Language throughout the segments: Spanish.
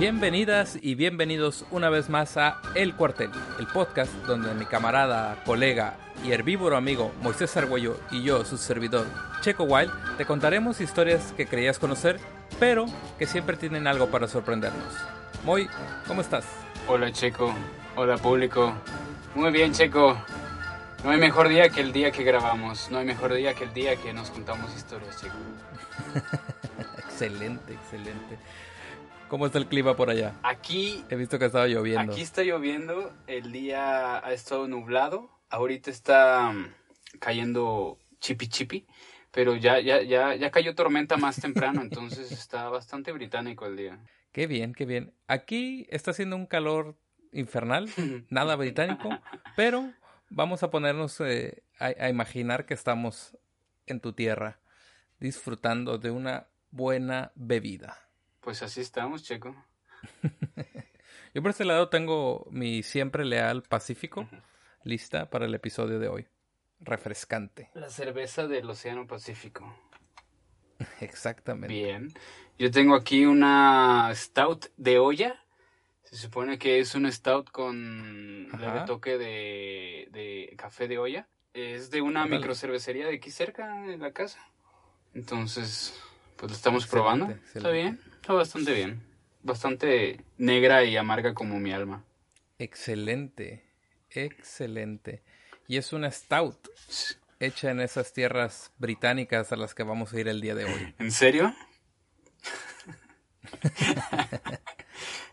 Bienvenidas y bienvenidos una vez más a El Cuartel, el podcast donde mi camarada, colega y herbívoro amigo Moisés Argüello y yo, su servidor Checo Wild, te contaremos historias que creías conocer, pero que siempre tienen algo para sorprendernos. Moy, ¿cómo estás? Hola Checo, hola público. Muy bien Checo. No hay mejor día que el día que grabamos, no hay mejor día que el día que nos contamos historias, Checo. excelente, excelente. ¿Cómo está el clima por allá? Aquí. He visto que estaba lloviendo. Aquí está lloviendo. El día ha estado nublado. Ahorita está mm, cayendo chipi chipi. Pero ya, ya, ya, ya cayó tormenta más temprano. entonces está bastante británico el día. Qué bien, qué bien. Aquí está haciendo un calor infernal. nada británico. pero vamos a ponernos eh, a imaginar que estamos en tu tierra. Disfrutando de una buena bebida. Pues así estamos, Checo. Yo por este lado tengo mi siempre leal Pacífico lista para el episodio de hoy. Refrescante. La cerveza del Océano Pacífico. Exactamente. Bien. Yo tengo aquí una stout de olla. Se supone que es un stout con leve toque de, de, café de olla. Es de una microcervecería de aquí cerca de la casa. Entonces, pues lo estamos probando. Está bien. Está bastante bien. Bastante negra y amarga como mi alma. Excelente. Excelente. Y es una stout hecha en esas tierras británicas a las que vamos a ir el día de hoy. ¿En serio?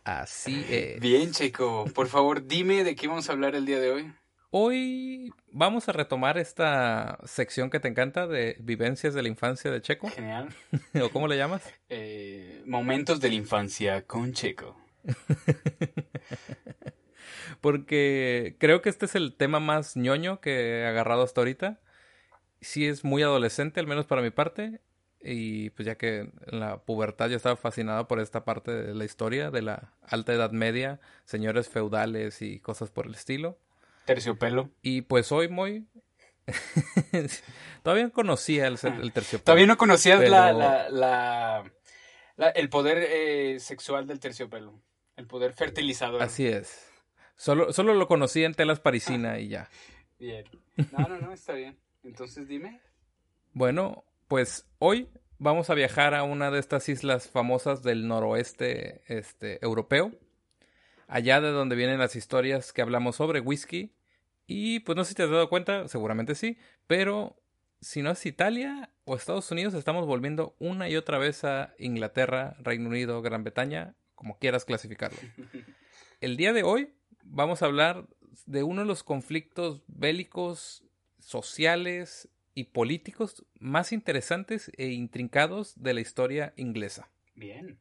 Así es. Bien, Checo. Por favor, dime de qué vamos a hablar el día de hoy. Hoy vamos a retomar esta sección que te encanta de vivencias de la infancia de Checo. Genial. ¿O cómo le llamas? Eh, momentos de la infancia con Checo. Porque creo que este es el tema más ñoño que he agarrado hasta ahorita. Sí es muy adolescente, al menos para mi parte. Y pues ya que en la pubertad yo estaba fascinado por esta parte de la historia de la alta edad media, señores feudales y cosas por el estilo. Terciopelo. Y pues hoy muy... Todavía conocía el, el, terciopelo. Todavía no conocía la, la, el poder eh, sexual del terciopelo. El poder fertilizador. Así es. Solo, solo lo conocía en telas parisina y ya. Bien. No, no, no, está bien. Entonces dime. Bueno, pues hoy vamos a viajar a una de estas islas famosas del noroeste este, europeo. Allá de donde vienen las historias que hablamos sobre whisky y pues no sé si te has dado cuenta, seguramente sí, pero si no es Italia o Estados Unidos, estamos volviendo una y otra vez a Inglaterra, Reino Unido, Gran Bretaña, como quieras clasificarlo. El día de hoy vamos a hablar de uno de los conflictos bélicos, sociales y políticos más interesantes e intrincados de la historia inglesa. Bien,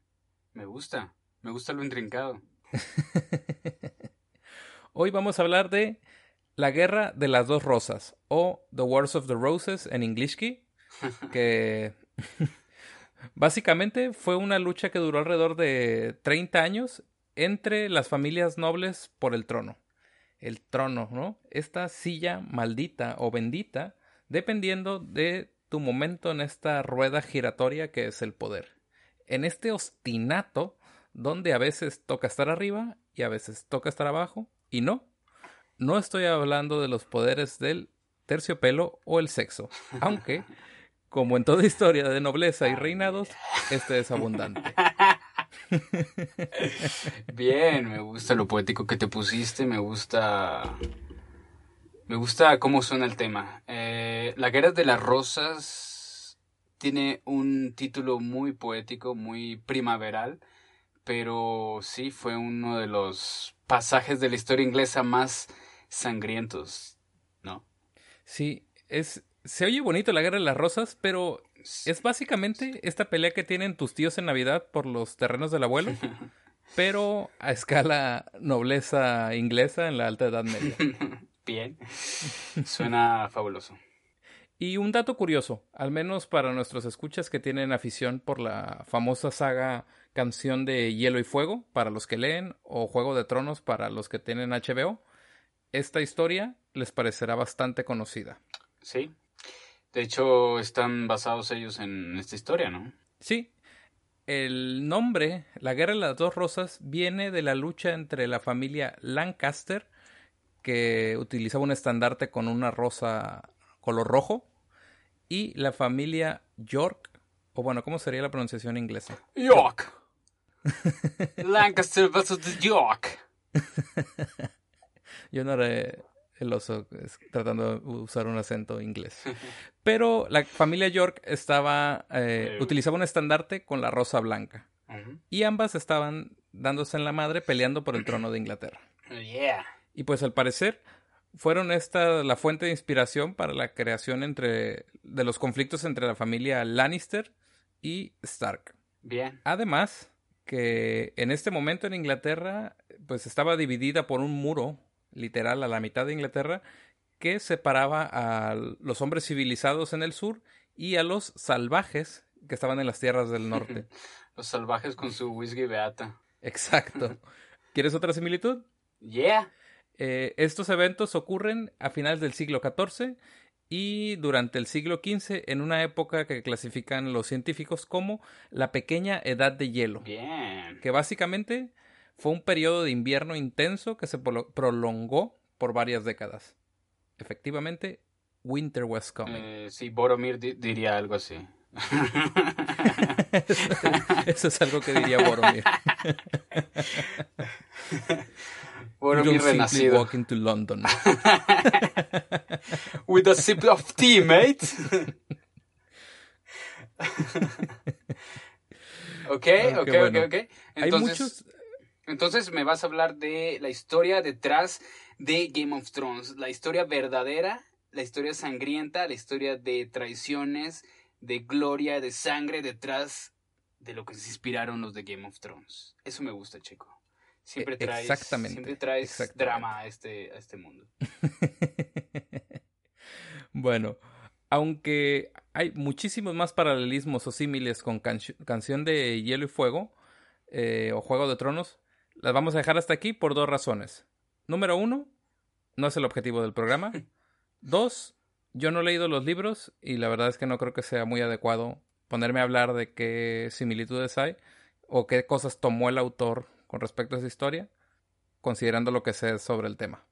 me gusta, me gusta lo intrincado. hoy vamos a hablar de la Guerra de las Dos Rosas o The Wars of the Roses en Englishki, que básicamente fue una lucha que duró alrededor de 30 años entre las familias nobles por el trono. El trono, ¿no? Esta silla maldita o bendita, dependiendo de tu momento en esta rueda giratoria que es el poder. En este ostinato, donde a veces toca estar arriba y a veces toca estar abajo, y no, no estoy hablando de los poderes del terciopelo o el sexo, aunque, como en toda historia de nobleza y reinados, este es abundante. Bien, me gusta lo poético que te pusiste, me gusta... Me gusta cómo suena el tema. Eh, la guerra de las rosas tiene un título muy poético, muy primaveral, pero sí fue uno de los pasajes de la historia inglesa más sangrientos, ¿no? Sí, es se oye bonito la guerra de las rosas, pero es básicamente esta pelea que tienen tus tíos en Navidad por los terrenos del abuelo, pero a escala nobleza inglesa en la alta edad media. Bien. Suena fabuloso. Y un dato curioso, al menos para nuestros escuchas que tienen afición por la famosa saga Canción de Hielo y Fuego, para los que leen, o Juego de Tronos para los que tienen HBO, esta historia les parecerá bastante conocida. Sí. De hecho, están basados ellos en esta historia, ¿no? Sí. El nombre, la Guerra de las Dos Rosas, viene de la lucha entre la familia Lancaster, que utilizaba un estandarte con una rosa color rojo, y la familia York, o bueno, ¿cómo sería la pronunciación inglesa? York. Lancaster versus York. Yo no haré el oso tratando de usar un acento inglés. Pero la familia York estaba eh, utilizaba un estandarte con la rosa blanca. Y ambas estaban dándose en la madre peleando por el trono de Inglaterra. Y pues al parecer fueron esta la fuente de inspiración para la creación entre de los conflictos entre la familia Lannister y Stark. Bien. Además que en este momento en Inglaterra pues estaba dividida por un muro literal a la mitad de Inglaterra que separaba a los hombres civilizados en el sur y a los salvajes que estaban en las tierras del norte. los salvajes con su whisky beata. Exacto. ¿Quieres otra similitud? Yeah. Eh, estos eventos ocurren a finales del siglo XIV y durante el siglo XV en una época que clasifican los científicos como la pequeña edad de hielo. Bien. Que básicamente fue un periodo de invierno intenso que se prolongó por varias décadas. Efectivamente, Winter was coming. Eh, sí, Boromir diría algo así. eso, es algo que diría Boromir. Boromir renacido. walk into London. With a sip of tea, mate. ok, ok, ok, ok. Hay muchos entonces me vas a hablar de la historia detrás de Game of Thrones, la historia verdadera, la historia sangrienta, la historia de traiciones, de gloria, de sangre detrás de lo que se inspiraron los de Game of Thrones. Eso me gusta, chico. Siempre e, traes, exactamente, siempre traes drama a este, a este mundo. bueno, aunque hay muchísimos más paralelismos o símiles con Canción de Hielo y Fuego eh, o Juego de Tronos, las vamos a dejar hasta aquí por dos razones. Número uno, no es el objetivo del programa. Dos, yo no he leído los libros y la verdad es que no creo que sea muy adecuado ponerme a hablar de qué similitudes hay o qué cosas tomó el autor con respecto a esa historia, considerando lo que sé sobre el tema.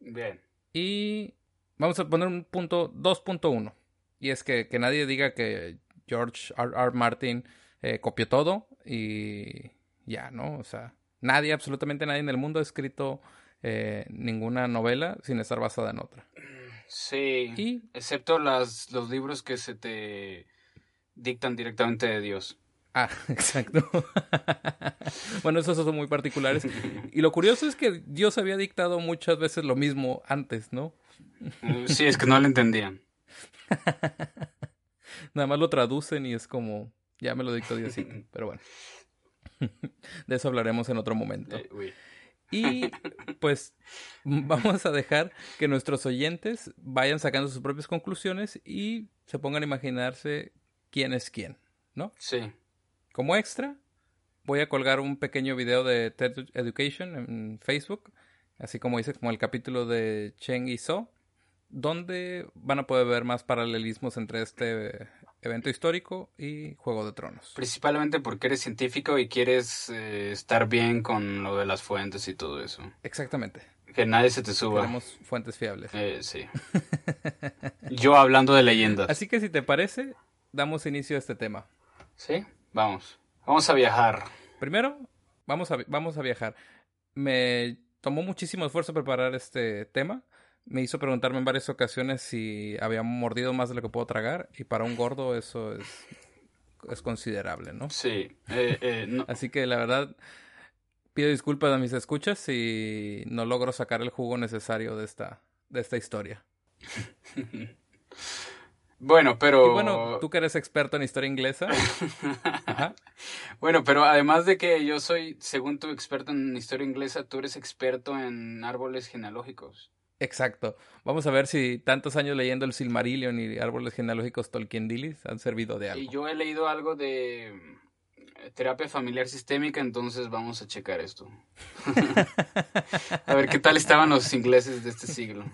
Bien. Y vamos a poner un punto 2.1. Y es que, que, nadie diga que George R. R. Martin eh, copió todo y ya, ¿no? O sea, Nadie, absolutamente nadie en el mundo ha escrito eh, ninguna novela sin estar basada en otra. Sí, excepto las, los libros que se te dictan directamente de Dios. Ah, exacto. bueno, esos son muy particulares. Y lo curioso es que Dios había dictado muchas veces lo mismo antes, ¿no? Mm, sí, es que no lo entendían. Nada más lo traducen y es como, ya me lo dictó Dios, pero bueno. de eso hablaremos en otro momento. Eh, y pues vamos a dejar que nuestros oyentes vayan sacando sus propias conclusiones y se pongan a imaginarse quién es quién, ¿no? Sí. Como extra, voy a colgar un pequeño video de TED Education en Facebook, así como dice, como el capítulo de Cheng y So, donde van a poder ver más paralelismos entre este evento histórico y Juego de Tronos. Principalmente porque eres científico y quieres eh, estar bien con lo de las fuentes y todo eso. Exactamente. Que nadie se te suba. Tenemos fuentes fiables. Eh, sí. Yo hablando de leyendas. Así que si te parece, damos inicio a este tema. Sí, vamos. Vamos a viajar. Primero, vamos a, vamos a viajar. Me tomó muchísimo esfuerzo preparar este tema me hizo preguntarme en varias ocasiones si había mordido más de lo que puedo tragar y para un gordo eso es, es considerable, ¿no? Sí. Eh, eh, Así que la verdad pido disculpas a mis escuchas si no logro sacar el jugo necesario de esta, de esta historia. Bueno, pero... Y bueno, tú que eres experto en historia inglesa. Bueno, pero además de que yo soy, según tú, experto en historia inglesa, tú eres experto en árboles genealógicos. Exacto. Vamos a ver si tantos años leyendo el Silmarillion y árboles genealógicos Tolkien Dillis han servido de algo. Y yo he leído algo de eh, terapia familiar sistémica, entonces vamos a checar esto. a ver qué tal estaban los ingleses de este siglo.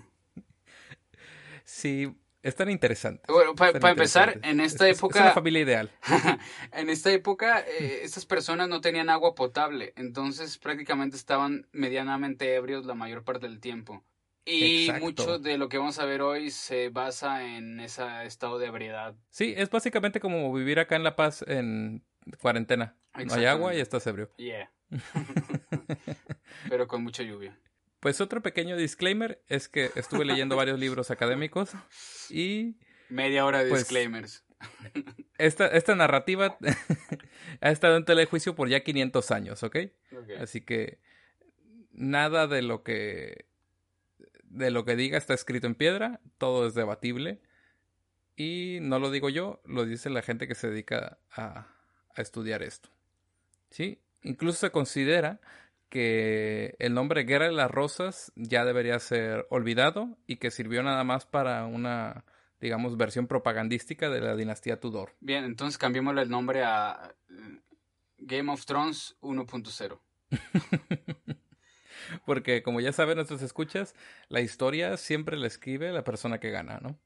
Sí, es tan interesante. Bueno, para empezar, en esta época... Es una familia ideal. en esta época, eh, estas personas no tenían agua potable, entonces prácticamente estaban medianamente ebrios la mayor parte del tiempo. Y mucho de lo que vamos a ver hoy se basa en ese estado de ebriedad. Sí, es básicamente como vivir acá en La Paz en cuarentena. No hay agua y estás ebrio. Yeah. Pero con mucha lluvia. Pues otro pequeño disclaimer es que estuve leyendo varios libros académicos y... Media hora de pues, disclaimers. Esta, esta narrativa ha estado en telejuicio por ya 500 años, ¿ok? Así que nada de lo que de lo que diga está escrito en piedra, todo es debatible y no lo digo yo, lo dice la gente que se dedica a, a estudiar esto. ¿Sí? Incluso se considera que el nombre Guerra de las Rosas ya debería ser olvidado y que sirvió nada más para una, digamos, versión propagandística de la dinastía Tudor. Bien, entonces cambiémosle el nombre a eh, Game of Thrones 1.0. Porque como ya saben nuestros escuchas, la historia siempre la escribe la persona que gana, ¿no?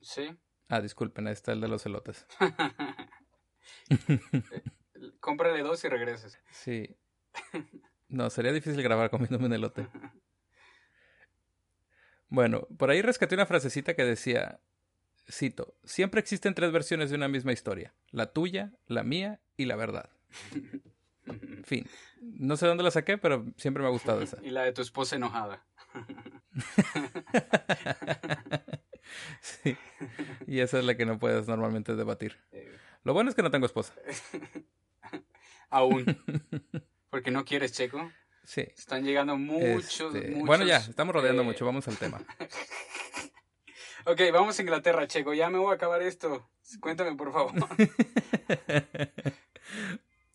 Sí. Ah, disculpen, ahí está el de los elotes. Cómprale dos y regreses. Sí. No, sería difícil grabar comiéndome un elote. Bueno, por ahí rescaté una frasecita que decía, cito, siempre existen tres versiones de una misma historia, la tuya, la mía y la verdad. fin. No sé dónde la saqué, pero siempre me ha gustado esa. Y la de tu esposa enojada. sí. Y esa es la que no puedes normalmente debatir. Lo bueno es que no tengo esposa. Aún. Porque no quieres, Checo. Sí. Están llegando muchos, este, muchos Bueno, ya, estamos rodeando mucho. Vamos al tema. ok, vamos a Inglaterra, Checo. Ya me voy a acabar esto. Cuéntame, por favor.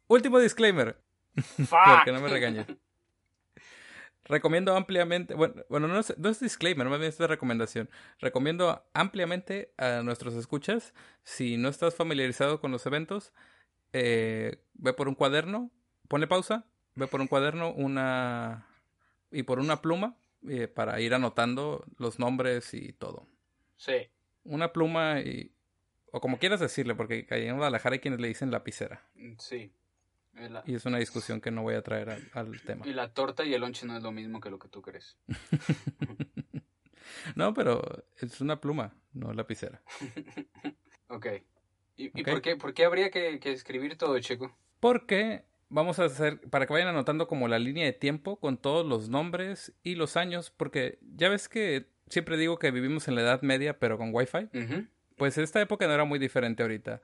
Último disclaimer. Para que no me regañes. Recomiendo ampliamente, bueno, bueno no, es, no es disclaimer, más bien es de recomendación. Recomiendo ampliamente a nuestros escuchas, si no estás familiarizado con los eventos, eh, ve por un cuaderno, Pone pausa, ve por un cuaderno una y por una pluma eh, para ir anotando los nombres y todo. Sí. Una pluma y o como quieras decirle, porque en Guadalajara hay quienes le dicen lapicera. Mm, sí. Y es una discusión que no voy a traer al, tema. Y la torta y el lonche no es lo mismo que lo que tú crees. no, pero es una pluma, no lapicera. ok. ¿Y, Por, qué, por qué habría que, que escribir todo, Checo? Porque vamos a hacer, para que vayan anotando como la línea de tiempo con todos los nombres y los años, porque ya ves que siempre digo que vivimos en la Edad Media, pero con Wi-Fi. Pues esta época no era muy diferente ahorita.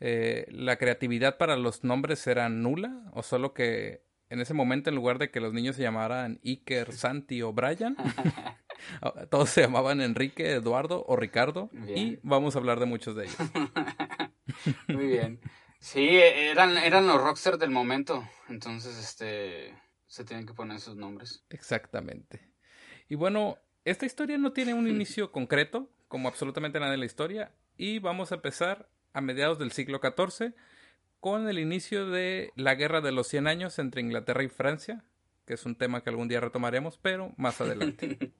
Eh, la creatividad para los nombres era nula, o solo que en ese momento, en lugar de que los niños se llamaran Iker, Santi o Brian, todos se llamaban Enrique, Eduardo o Ricardo, y vamos a hablar de muchos de ellos. muy bien. Sí, eran, eran los rockstars del momento. Entonces, este. Se tienen que poner sus nombres. Exactamente. Y bueno, esta historia no tiene un inicio concreto, como absolutamente nada en la historia. Y vamos a empezar a mediados del siglo XIV con el inicio de la Guerra de los Cien Años entre Inglaterra y Francia, que es un tema que algún día retomaremos, pero más adelante.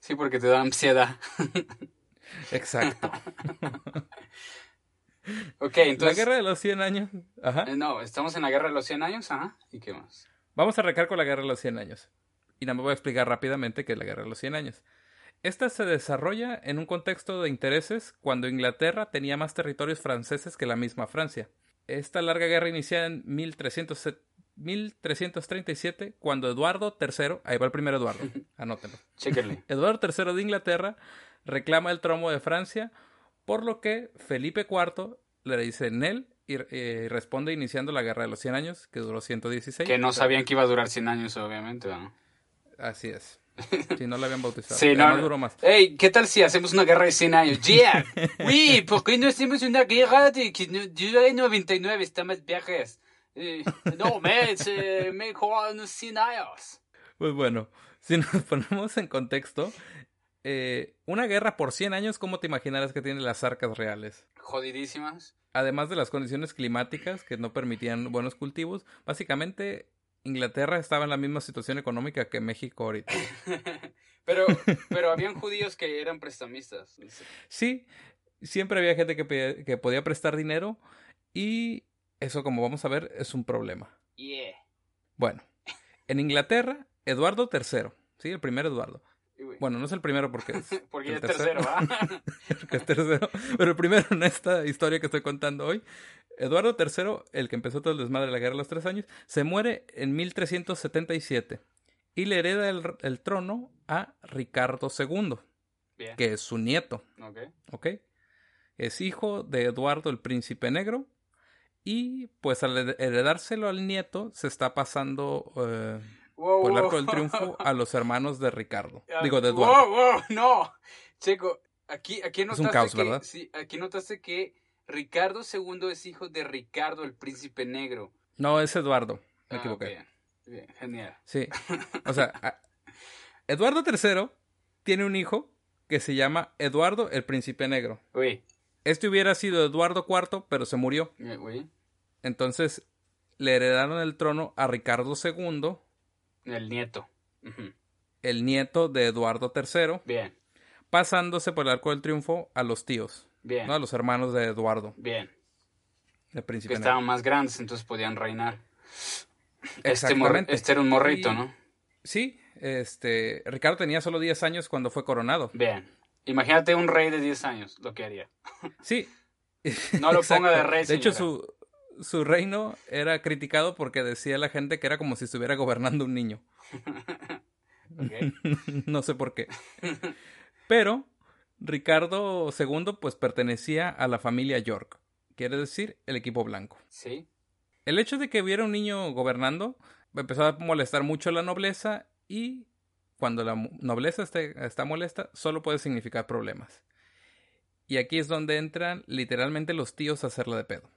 Sí, porque te da ansiedad. Exacto. Ok, entonces. La guerra de los 100 años. Ajá. Eh, no, estamos en la guerra de los 100 años, ajá. ¿Y qué más? Vamos a arrancar con la guerra de los 100 años. Y nada más voy a explicar rápidamente qué es la guerra de los 100 años. Esta se desarrolla en un contexto de intereses cuando Inglaterra tenía más territorios franceses que la misma Francia. Esta larga guerra inicia en 1337, cuando Eduardo III, ahí va el primer Eduardo, anótenlo. Chéquenle. Eduardo III de Inglaterra reclama el trono de Francia, por lo que Felipe IV le dice Nel y eh, responde iniciando la Guerra de los 100 Años, que duró 116. Que no sabían que iba a durar 100 años, obviamente, ¿no? Así es. Si no la habían bautizado. Sí, no, Además, duró más. Hey, ¿qué tal si hacemos una guerra de 100 años? Yeah. Oui, ¿por qué no hacemos una guerra de que no- dure 99? Está más viajes. Eh, no, mes, eh, mejor unos 100 años. Pues bueno, si nos ponemos en contexto, eh, una guerra por 100 años, ¿cómo te imaginarás que tiene las arcas reales? Jodidísimas. Además de las condiciones climáticas que no permitían buenos cultivos, básicamente Inglaterra estaba en la misma situación económica que México ahorita. Pero, pero habían judíos que eran prestamistas. Sí, siempre había gente que, podía prestar dinero y eso, como vamos a ver, es un problema. Yeah. Bueno, en Inglaterra, Eduardo III, sí, el primer Eduardo. Bueno, no es el primero porque es, Porque el es tercero, ¿ah? porque es tercero, pero el primero en esta historia que estoy contando hoy. Eduardo III, el que empezó todo el desmadre de la guerra de los tres años, se muere en 1377 y le hereda el, el trono a Ricardo II, Bien. que es su nieto. Ok. ¿ok? Es hijo de Eduardo el Príncipe Negro y pues al hered- heredárselo al nieto se está pasando eh, Wow, por el wow. arco del triunfo a los hermanos de Ricardo. Ah, Digo, de Eduardo. Wow, wow, no. Checo, aquí, aquí un notaste caos, que, ¿verdad? Sí, aquí notaste que Ricardo II es hijo de Ricardo el Príncipe Negro. No, es Eduardo. Me Ah, equivoqué. Bien, bien, genial. Sí. O sea, Eduardo III tiene un hijo que se llama Eduardo el Príncipe Negro. Uy, Este hubiera sido Eduardo IV, pero se murió. eh, uy, Entonces le heredaron el trono a Ricardo II, el nieto. El nieto de Eduardo III, Bien, pasándose por el arco del triunfo a los tíos, bien, ¿no? a los hermanos de Eduardo, bien. Que príncipe negro. estaban más grandes, entonces podían reinar. Este, Exactamente. este era un morrito, Y- ¿no? Sí, este, Ricardo tenía solo 10 años cuando fue coronado. Bien. Imagínate un rey de 10 años, lo que haría. Sí. No lo ponga de rey, De hecho, su, su reino era criticado porque decía la gente que era como si estuviera gobernando un niño. No sé por qué. Pero Ricardo II pues pertenecía a la familia York, quiere decir el equipo blanco. Sí, El hecho de que hubiera un niño gobernando empezó a molestar mucho a la nobleza y cuando la nobleza esté- está molesta solo puede significar problemas. Y aquí es donde entran literalmente los tíos a hacerla de pedo.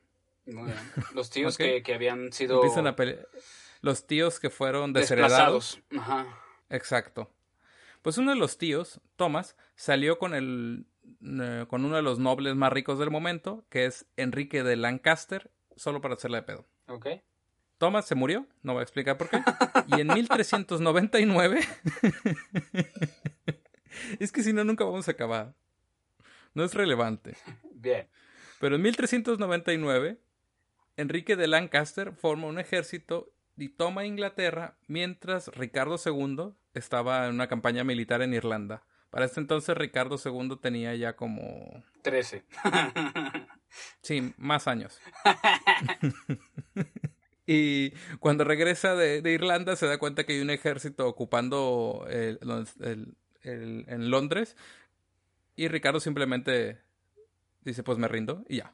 muy bien. Los tíos que, que habían sido Empiezan a pele- Los tíos que fueron desheredados. desplazados. Ajá. Exacto. Pues uno de los tíos, Thomas, salió con el eh, con uno de los nobles más ricos del momento, que es Enrique de Lancaster, solo para hacerla de pedo. Ok. Thomas se murió, no voy a explicar por qué. Y en 1399 Es que si no nunca vamos a acabar. No es relevante. Bien. Pero en 1399 Enrique de Lancaster forma un ejército y toma Inglaterra mientras Ricardo II estaba en una campaña militar en Irlanda. Para este entonces Ricardo II tenía ya como... 13. Sí, más años. y cuando regresa de, de Irlanda se da cuenta que hay un ejército ocupando el- el- el- en Londres y Ricardo simplemente dice pues me rindo y ya,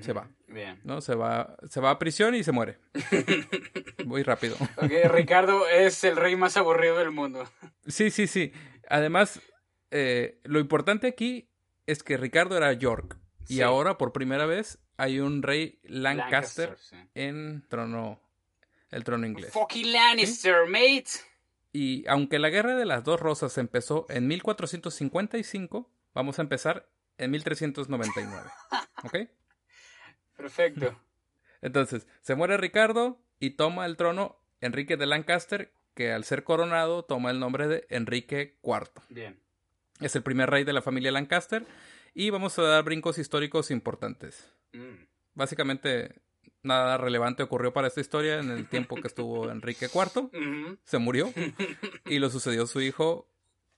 Se va. Bien. ¿no? Se va, se va a prisión y se muere. Muy rápido. Ok, Ricardo es el rey más aburrido del mundo. Sí, sí, sí. Además, eh, lo importante aquí es que Ricardo era York. Y ahora, por primera vez, hay un rey Lancaster, Lancaster, sí. en trono, el trono inglés. Fucking Lannister, mate. Y aunque la guerra de las dos rosas empezó en 1455, vamos a empezar en 1399. ¿Ok? Perfecto. Entonces, se muere Ricardo y toma el trono Enrique de Lancaster, que al ser coronado toma el nombre de Enrique IV. Bien. Es el primer rey de la familia Lancaster y vamos a dar brincos históricos importantes. Mm. Básicamente, nada relevante ocurrió para esta historia en el tiempo que estuvo Enrique IV. Se murió y lo sucedió su hijo,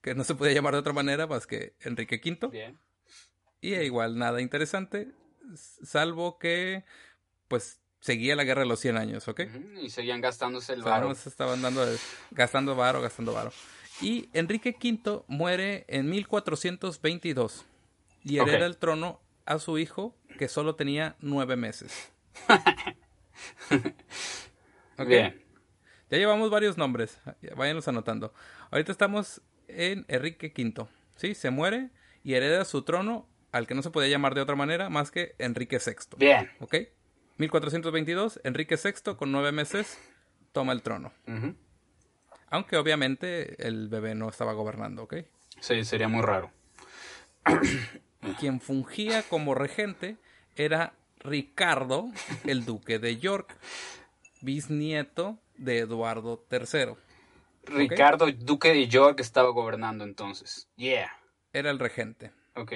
que no se podía llamar de otra manera más que Enrique V. Bien. Y igual nada interesante, salvo que, pues, seguía la guerra de los 100 años, ¿ok? Y seguían gastándose el varo. estaban dando, gastando varo, gastando varo. Y Enrique V muere en 1422 y hereda el trono a su hijo que solo tenía nueve meses. Bien. Ya llevamos varios nombres, váyanos anotando. Ahorita estamos en Enrique V, ¿sí? Se muere y hereda su trono al que no se podía llamar de otra manera más que Enrique VI. Bien. ¿Ok? 1422, Enrique VI con nueve meses toma el trono. Aunque obviamente el bebé no estaba gobernando, ¿ok? Sí, sería muy raro. Quien fungía como regente era Ricardo, el duque de York, bisnieto de Eduardo III. Ricardo, duque de York, estaba gobernando entonces. Yeah. Era el regente. Ok.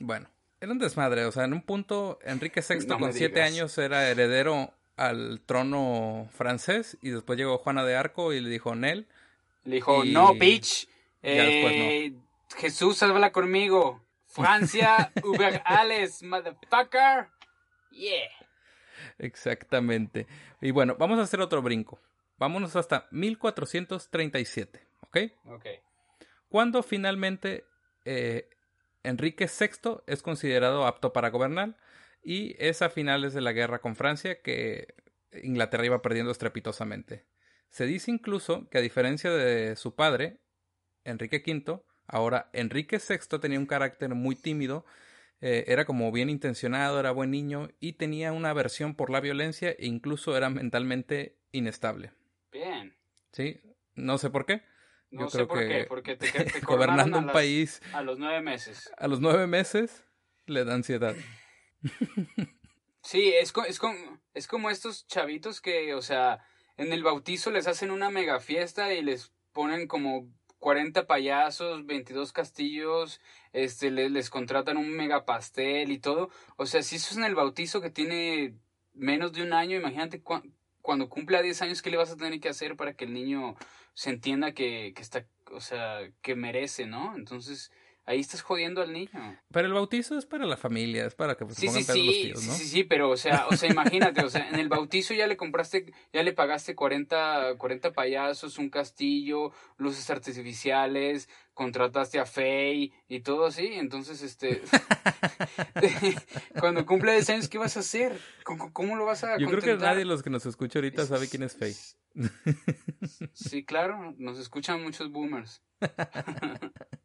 Bueno, era un desmadre. O sea, en un punto, Enrique VI con siete años era heredero al trono francés y después llegó Juana de Arco y le dijo Nel. Le dijo, no, bitch. Eh, Jesús, habla conmigo. Francia, Uber Alles, motherfucker. Yeah. Exactamente. Y bueno, vamos a hacer otro brinco. Vámonos hasta 1437, ¿ok? Ok. Cuando finalmente eh, Enrique VI es considerado apto para gobernar y es a finales de la guerra con Francia que Inglaterra iba perdiendo estrepitosamente. Se dice incluso que a diferencia de su padre, Enrique V, ahora Enrique VI tenía un carácter muy tímido, eh, era como bien intencionado, era buen niño y tenía una aversión por la violencia e incluso era mentalmente inestable. Bien. Sí, no sé por qué. No sé por qué, porque te, gobernando un país a los nueve meses. A los nueve meses le da ansiedad. Sí, es, es, es como estos chavitos que, o sea, en el bautizo les hacen una mega fiesta y les ponen como 40 payasos, 22 castillos, este, les, les contratan un mega pastel y todo. O sea, si eso es en el bautizo que tiene menos de un año, imagínate cuando cumpla 10 años, ¿qué le vas a tener que hacer para que el niño se entienda que, que está, o sea, que merece, ¿no? Entonces, ahí estás jodiendo al niño. Pero el bautizo es para la familia, es para que se pongan sí, los tíos, ¿no? Sí, sí, pero, o sea, o sea, imagínate, o sea, en el bautizo ya le compraste, ya le pagaste 40, 40 payasos, un castillo, luces artificiales, contrataste a Faye y todo así, entonces, este, cuando cumple 10 años, ¿qué vas a hacer? ¿Cómo, lo vas a Yo creo que nadie de los que nos escucha ahorita sabe quién es Faye. Sí, claro, nos escuchan muchos boomers.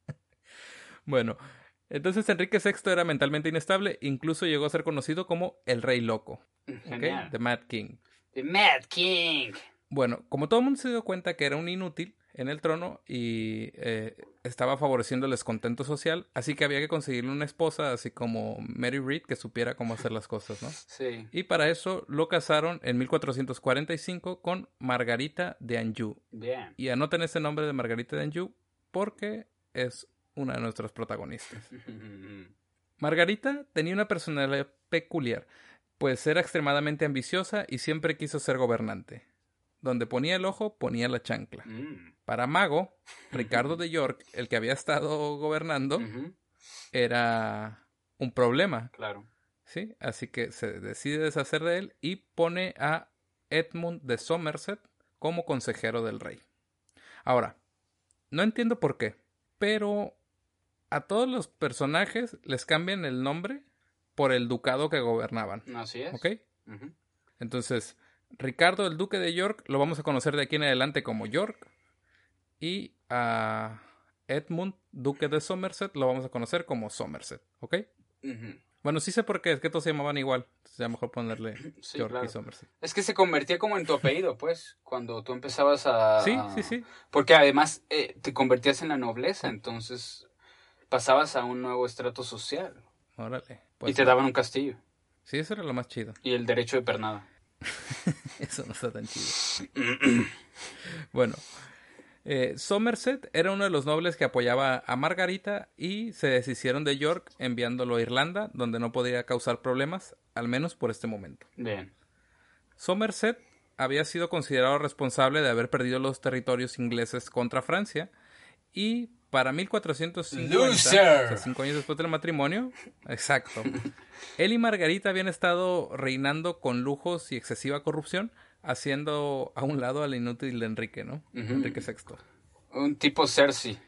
Bueno, entonces Enrique VI era mentalmente inestable, incluso llegó a ser conocido como el Rey Loco. The Mad King. The Mad King. Bueno, como todo el mundo se dio cuenta que era un inútil en el trono y eh, estaba favoreciendo el descontento social, así que había que conseguirle una esposa, así como Mary Read, que supiera cómo hacer las cosas, ¿no? Sí. Y para eso lo casaron en 1445 con Margarita de Anjou. Bien. Y anoten ese nombre de Margarita de Anjou porque es una de nuestras protagonistas. Margarita tenía una personalidad peculiar, pues era extremadamente ambiciosa y siempre quiso ser gobernante. Donde ponía el ojo, ponía la chancla. Mm. Para Mago, Ricardo de York, el que había estado gobernando, era un problema. Claro. Sí, así que se decide deshacer de él y pone a Edmund de Somerset como consejero del rey. Ahora, no entiendo por qué, pero a todos los personajes les cambian el nombre por el ducado que gobernaban. Así es. ¿Ok? Entonces, Ricardo, el duque de York, lo vamos a conocer de aquí en adelante como York. Y a Edmund, duque de Somerset, lo vamos a conocer como Somerset. ¿Ok? Bueno, sí sé por qué, es que todos se llamaban igual. Sería mejor ponerle York y Somerset. Es que se convertía como en tu apellido, pues, cuando tú empezabas a... Sí, sí, sí. Porque además eh, te convertías en la nobleza, entonces pasabas a un nuevo estrato social. Órale. Pues y te daban un castillo. Sí, eso era lo más chido. Y el derecho de pernada. eso no está tan chido. bueno, eh, Somerset era uno de los nobles que apoyaba a Margarita y se deshicieron de York enviándolo a Irlanda, donde no podría causar problemas, al menos por este momento. Bien. Somerset había sido considerado responsable de haber perdido los territorios ingleses contra Francia y para 1450, o sea, cinco años después del matrimonio, exacto, él y Margarita habían estado reinando con lujos y excesiva corrupción, haciendo a un lado al inútil de Enrique, ¿no? Enrique VI. Un tipo Cersei.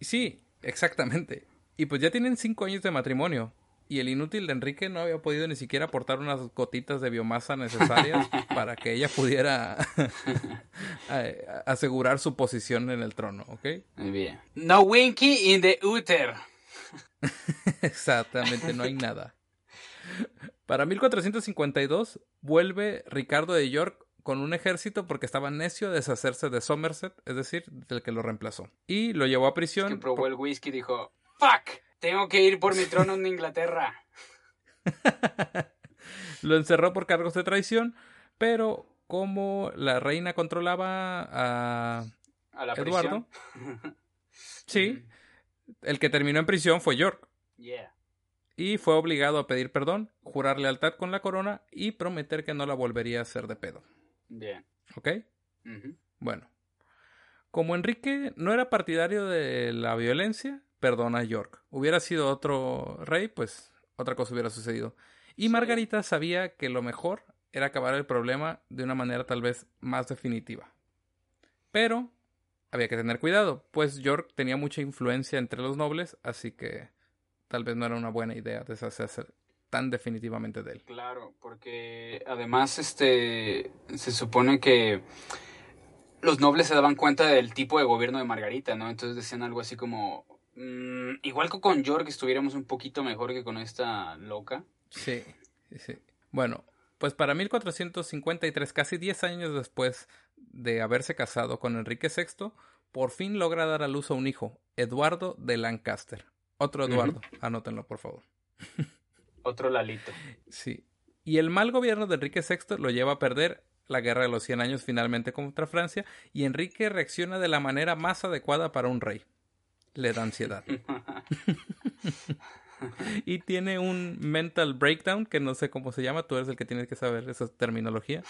sí, exactamente. Y pues ya tienen cinco años de matrimonio. Y el inútil de Enrique no había podido ni siquiera aportar unas gotitas de biomasa necesarias para que ella pudiera asegurar su posición en el trono, ¿ok? Muy bien. No winky in the uter. Exactamente, no hay nada. Para 1452 vuelve Ricardo de York con un ejército porque estaba necio a deshacerse de Somerset, es decir, del que lo reemplazó. Y lo llevó a prisión. que probó el whisky y dijo, ¡Fuck! Tengo que ir por mi trono en Inglaterra. lo encerró por cargos de traición, pero como la reina controlaba a, ¿A la Eduardo, sí, el que terminó en prisión fue York. Yeah y fue obligado a pedir perdón, jurar lealtad con la corona y prometer que no la volvería a hacer de pedo. Bien. ¿Ok? Bueno. Como Enrique no era partidario de la violencia, perdona a York. Hubiera sido otro rey, pues otra cosa hubiera sucedido. Y Margarita sabía que lo mejor era acabar el problema de una manera tal vez más definitiva. Pero había que tener cuidado, pues York tenía mucha influencia entre los nobles, así que tal vez no era una buena idea deshacerse tan definitivamente de él. Claro, porque además este se supone que los nobles se daban cuenta del tipo de gobierno de Margarita, ¿no? Entonces decían algo así como mm, igual que con York estuviéramos un poquito mejor que con esta loca. Sí, sí. Bueno, pues para 1453, casi 10 años después de haberse casado con Enrique VI, por fin logra dar a luz a un hijo, Eduardo de Lancaster. Otro Eduardo, anótenlo por favor. Otro Lalito. Sí. Y el mal gobierno de Enrique VI lo lleva a perder la guerra de los 100 años finalmente contra Francia y Enrique reacciona de la manera más adecuada para un rey. Le da ansiedad. y tiene un mental breakdown que no sé cómo se llama, tú eres el que tienes que saber esa terminología.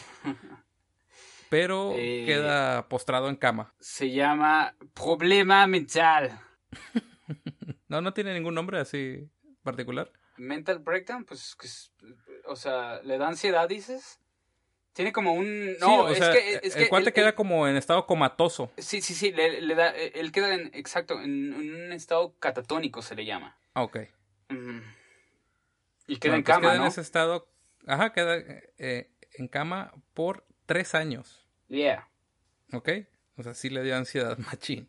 Pero eh, queda postrado en cama. Se llama problema mental. No, no tiene ningún nombre así particular. Mental breakdown, pues, o sea, le da ansiedad, dices. Tiene como un... No, es, que, es el cuate queda como en estado comatoso. Sí, sí, sí, le, da, él queda en, exacto, en, un estado catatónico se le llama. Ah, ok. Y queda en pues cama, queda en ese estado, ajá, queda eh, en cama por tres años. Yeah. Ok, o sea, sí le dio ansiedad machín.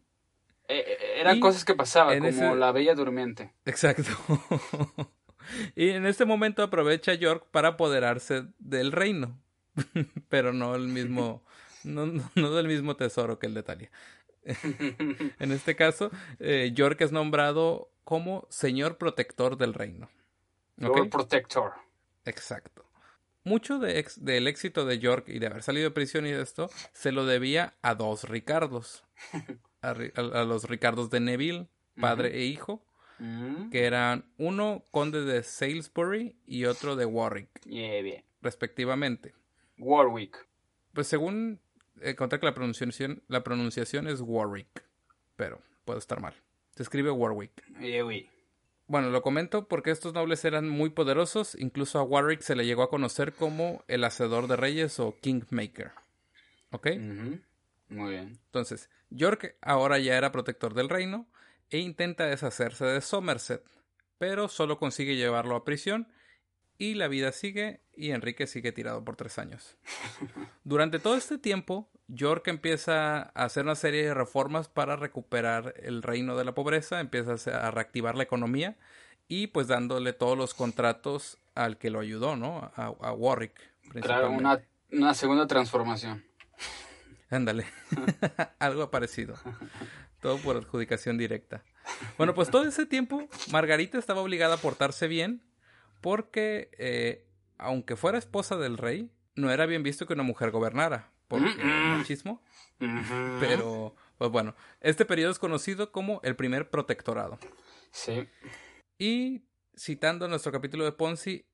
Eh, eh, eran cosas que pasaban, como la bella durmiente. Exacto. y en este momento aprovecha York para apoderarse del reino, pero no el mismo, no, no, del mismo tesoro que el de Talia. en este caso, eh, York es nombrado como señor protector del reino. Lord Protector. Exacto. Mucho de del éxito de York y de haber salido de prisión y de esto se lo debía a dos Ricardos a, los Ricardos de Neville, padre e hijo, mm. que eran uno conde de Salisbury y otro de Warwick, respectivamente. Warwick. Pues según encontré que la pronunciación, la pronunciación es Warwick, pero puedo estar mal. Se escribe Warwick. Bueno, lo comento porque estos nobles eran muy poderosos, incluso a Warwick se le llegó a conocer como el hacedor de reyes o Kingmaker. ¿Ok? Muy bien. Entonces, York ahora ya era protector del reino e intenta deshacerse de Somerset, pero solo consigue llevarlo a prisión y la vida sigue y Enrique sigue tirado por tres años. Durante todo este tiempo, York empieza a hacer una serie de reformas para recuperar el reino de la pobreza, empieza a reactivar la economía y pues dándole todos los contratos al que lo ayudó, ¿no? A, Warwick. Claro, una, una segunda transformación. Ándale. Algo parecido. Todo por adjudicación directa. Bueno, pues todo ese tiempo Margarita estaba obligada a portarse bien porque, eh, aunque fuera esposa del rey, no era bien visto que una mujer gobernara. Porque machismo. Pero, pues bueno, este periodo es conocido como el primer protectorado. Sí. Y citando nuestro capítulo de Ponzi,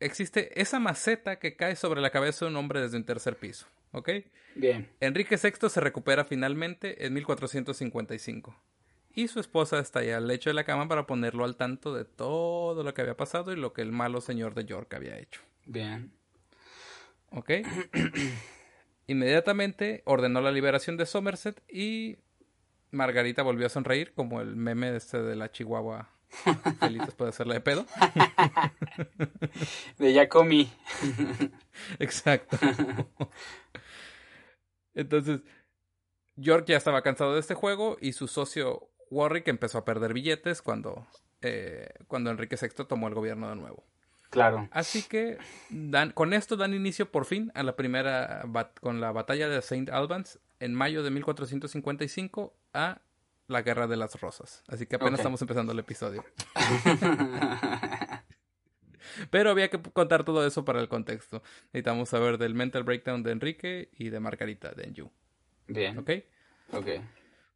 existe esa maceta que cae sobre la cabeza de un hombre desde un tercer piso. ¿Ok? Bien. Enrique VI se recupera finalmente en 1455. Y su esposa está ya al lecho de la cama para ponerlo al tanto de todo lo que había pasado y lo que el malo señor de York había hecho. Bien. ¿Ok? Inmediatamente ordenó la liberación de Somerset y Margarita volvió a sonreír como el meme este de la chihuahua feliz después de hacerle de pedo. de ya comí. Exacto. Entonces, York ya estaba cansado de este juego y su socio Warwick empezó a perder billetes cuando, eh, cuando Enrique VI tomó el gobierno de nuevo. Claro. Así que dan, con esto dan inicio por fin a la primera con la batalla de Saint Albans en mayo de 1455 a la Guerra de las Rosas. Así que apenas estamos empezando el episodio. Pero había que contar todo eso para el contexto. Necesitamos saber del mental breakdown de Enrique y de Margarita de Enju. Bien. ¿Ok? Ok.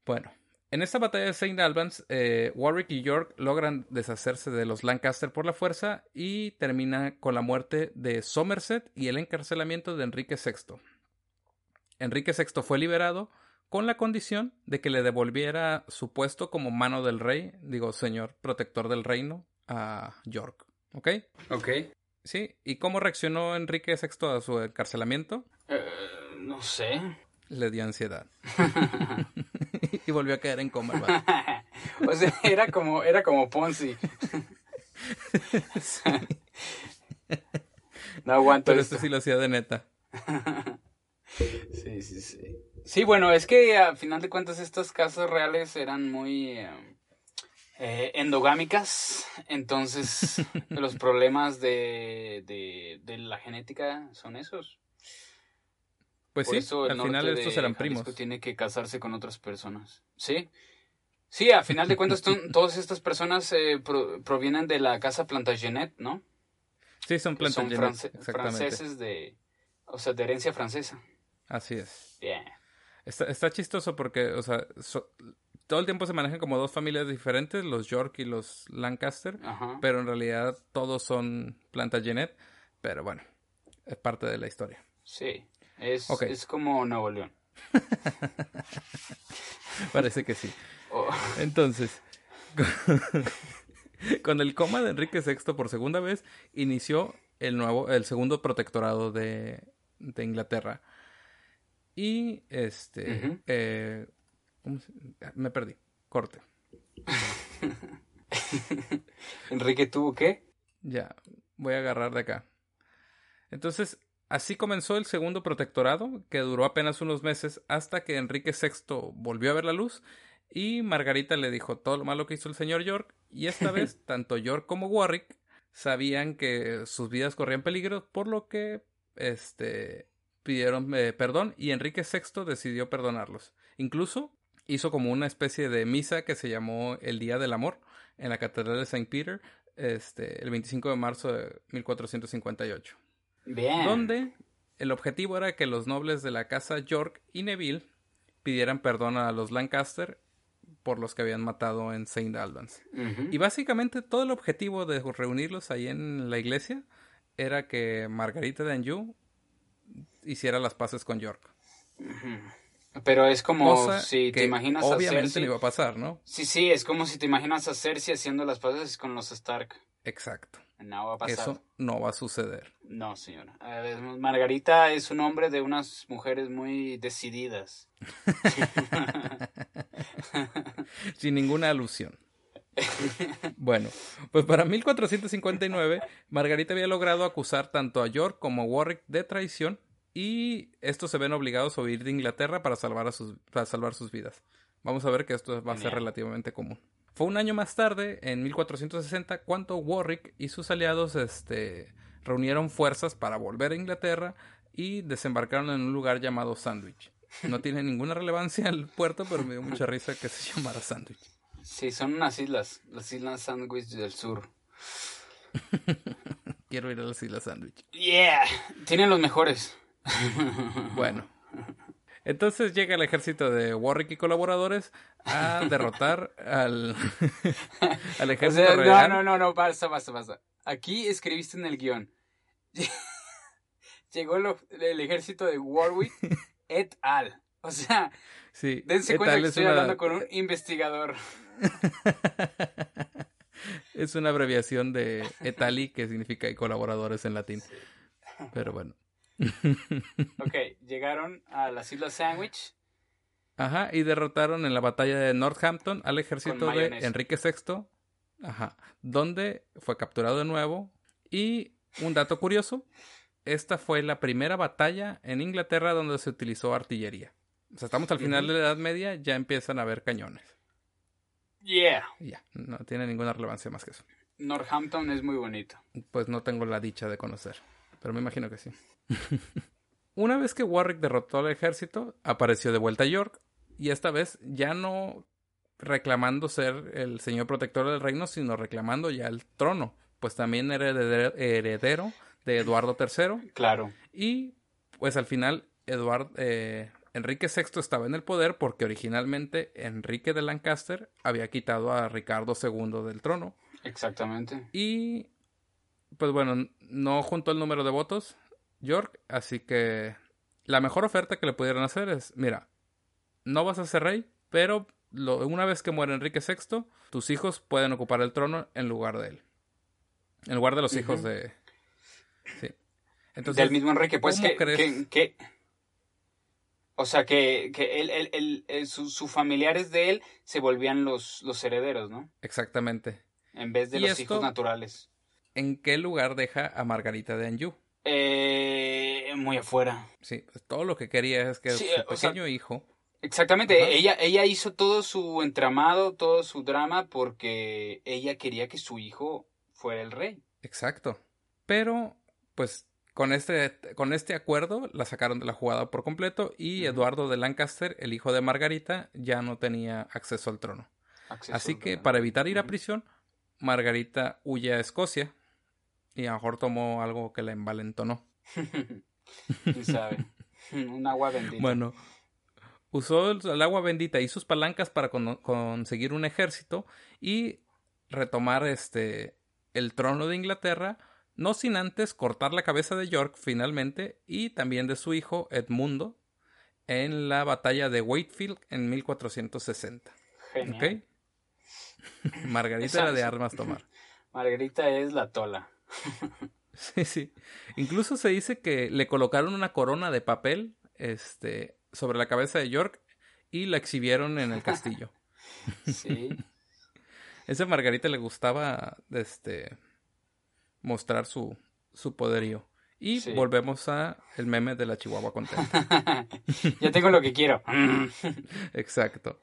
Bueno, en esta batalla de St. Albans, eh, Warwick y York logran deshacerse de los Lancaster por la fuerza y termina con la muerte de Somerset y el encarcelamiento de Enrique VI. Enrique VI fue liberado con la condición de que le devolviera su puesto como mano del rey, digo, señor protector del reino, a York. ¿Ok? Ok. Sí, ¿y cómo reaccionó Enrique VI a su encarcelamiento? Eh, no sé. Le dio ansiedad. y volvió a caer en coma. o sea, era como, era como Ponzi. no aguanto. Pero este sí lo hacía de neta. sí, sí, sí. Sí, bueno, es que a final de cuentas estas casas reales eran muy eh, eh, endogámicas, entonces los problemas de, de, de la genética son esos. Pues sí, al final estos eran primos. Tiene que casarse con otras personas. Sí. Sí, a final de cuentas, todas estas personas eh, provienen de la casa Plantagenet, ¿no? Sí, son Plantagenet. Son franceses de. O sea, de herencia francesa. Así es. Bien. Está, está chistoso porque, o sea, todo el tiempo se manejan como dos familias diferentes, los York y los Lancaster, pero en realidad todos son Plantagenet. Pero bueno, es parte de la historia. Sí. Es, es como Nuevo León. Parece que sí. Oh. Entonces, con el coma de Enrique VI por segunda vez, inició el nuevo, el segundo protectorado de, de Inglaterra. Y este, eh, me perdí, corte. Enrique tuvo qué? Ya, voy a agarrar de acá. Entonces, Así comenzó el segundo protectorado, que duró apenas unos meses hasta que Enrique VI volvió a ver la luz y Margarita le dijo todo lo malo que hizo el señor York y esta vez tanto York como Warwick sabían que sus vidas corrían peligro, por lo que este pidieron eh, perdón y Enrique VI decidió perdonarlos. Incluso hizo como una especie de misa que se llamó el Día del Amor en la Catedral de St. Peter este, el 25 de marzo de 1458. Bien. Donde el objetivo era que los nobles de la casa York y Neville pidieran perdón a los Lancaster por los que habían matado en Saint Albans. Y básicamente todo el objetivo de reunirlos ahí en la iglesia era que Margarita de Anjou hiciera las paces con York. Pero es como si te imaginas obviamente a iba a pasar, ¿no? Sí, sí, es como si te imaginas a Cersei haciendo las paces con los Stark. Exacto. No va a pasar. Eso no va a suceder. No, señora. Margarita es un hombre de unas mujeres muy decididas. Sin ninguna alusión. Bueno, pues para 1459, Margarita había logrado acusar tanto a York como a Warwick de traición y estos se ven obligados a huir de Inglaterra para salvar, a sus, para salvar sus vidas. Vamos a ver que esto va a ser relativamente común. Fue un año más tarde, en 1460, cuando Warwick y sus aliados este, reunieron fuerzas para volver a Inglaterra y desembarcaron en un lugar llamado Sandwich. No tiene ninguna relevancia el puerto, pero me dio mucha risa que se llamara Sandwich. Sí, son unas islas, las Islas Sandwich del Sur. Quiero ir a las Islas Sandwich. Yeah, tienen los mejores. bueno, entonces llega el ejército de Warwick y colaboradores a derrotar al, al ejército real. No, no, no, no, basta, basta, basta. Aquí escribiste en el guion. llegó el ejército de Warwick et al. O sea, sí, dense cuenta que estoy hablando con un investigador. es una abreviación de etali que significa colaboradores en latín. Pero bueno. Ok, llegaron a las Islas Sandwich. Ajá, y derrotaron en la batalla de Northampton al ejército de Enrique VI. Ajá, donde fue capturado de nuevo. Y un dato curioso, esta fue la primera batalla en Inglaterra donde se utilizó artillería. O sea, estamos al final de la Edad Media, ya empiezan a haber cañones. Yeah. Ya, no tiene ninguna relevancia más que eso. Northampton es muy bonito. Pues no tengo la dicha de conocer, pero me imagino que sí. Una vez que Warwick derrotó al ejército, apareció de vuelta a York, y esta vez ya no reclamando ser el señor protector del reino, sino reclamando ya el trono, pues también era heredero de Eduardo III. Claro. Y pues al final Eduardo, eh, Enrique VI estaba en el poder porque originalmente Enrique de Lancaster había quitado a Ricardo II del trono. Exactamente. Y pues bueno, no juntó el número de votos York, así que la mejor oferta que le pudieran hacer es, mira, no vas a ser rey, pero una vez que muere Enrique VI, tus hijos pueden ocupar el trono en lugar de él. En lugar de los hijos de... Sí. Entonces, Del mismo Enrique, pues que, que, O sea, que, que él, sus familiares de él se volvían los, los herederos, ¿no? Exactamente. En vez de los hijos naturales. ¿En qué lugar deja a Margarita de Anjou? Eh, muy afuera. Sí, pues todo lo que quería es que su pequeño hijo Exactamente, ella, ella hizo todo su entramado, todo su drama porque ella quería que su hijo fuera el rey. Exacto. Pero, pues, con este, con este acuerdo la sacaron de la jugada por completo y Eduardo de Lancaster, el hijo de Margarita, ya no tenía acceso al trono. Así que, para evitar ir a prisión, Margarita huye a Escocia y a lo mejor tomó algo que la envalentonó. ¿Quién sabe? Un agua bendita. Bueno, usó el agua bendita y sus palancas para conseguir un ejército y retomar este el trono de Inglaterra, no sin antes cortar la cabeza de York finalmente y también de su hijo Edmundo en la batalla de Wakefield en 1460. Genial. Margarita era de armas tomar. Margarita es la tola. sí, sí. Incluso se dice que le colocaron una corona de papel este, sobre la cabeza de York y la exhibieron en el castillo. sí. Ese Margarita le gustaba este mostrar su, su poderío. Y volvemos a el meme de la Chihuahua contenta. ya tengo lo que quiero. Exacto.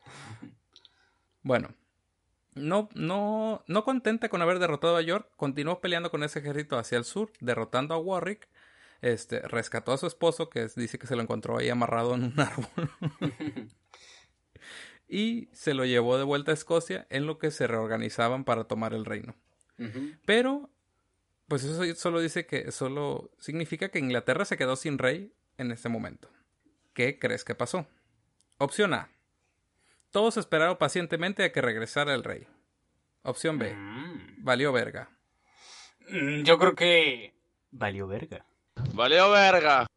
Bueno, no, no, no contenta con haber derrotado a York, continuó peleando con ese ejército hacia el sur, derrotando a Warwick este, rescató a su esposo, que dice que se lo encontró ahí amarrado en un árbol. y se lo llevó de vuelta a Escocia en lo que se reorganizaban para tomar el reino. Pero, pues eso solo dice que solo significa que Inglaterra se quedó sin rey en este momento. ¿Qué crees que pasó? Opción A. Todos esperaron pacientemente a que regresara el rey. Opción B. Mm. Valió verga. Mm, yo creo que... Valió verga. Valeo verga.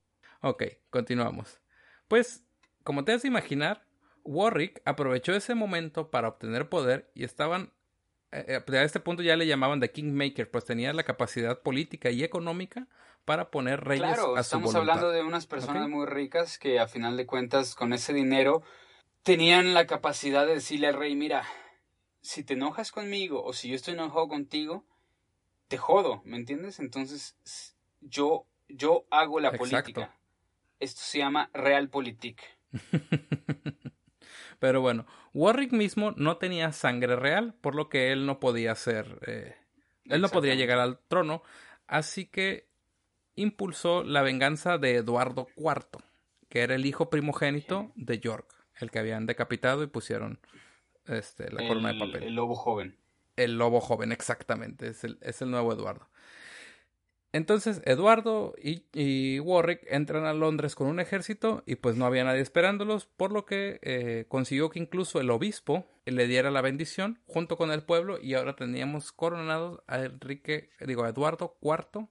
Ok, continuamos. Pues, como te has de imaginar, Warwick aprovechó ese momento para obtener poder y estaban eh, eh, a este punto ya le llamaban The Kingmaker, pues tenía la capacidad política y económica para poner reyes claro, a su estamos hablando de unas personas muy ricas que a final de cuentas con ese dinero tenían la capacidad de decirle al rey, mira, si te enojas conmigo o si yo estoy enojado contigo, te jodo, ¿me entiendes? Entonces yo yo hago la política. Esto se llama realpolitik. Pero bueno, Warwick mismo no tenía sangre real, por lo que él no podía ser, eh, él no podría llegar al trono, así que impulsó la venganza de Eduardo IV, que era el hijo primogénito de York, el que habían decapitado y pusieron este, la corona de papel. El lobo joven. El lobo joven, exactamente, es el, es el nuevo Eduardo. Entonces Eduardo y, Warwick entran a Londres con un ejército y pues no había nadie esperándolos, por lo que eh, consiguió que incluso el obispo le diera la bendición junto con el pueblo y ahora teníamos coronados a Enrique, digo a Eduardo IV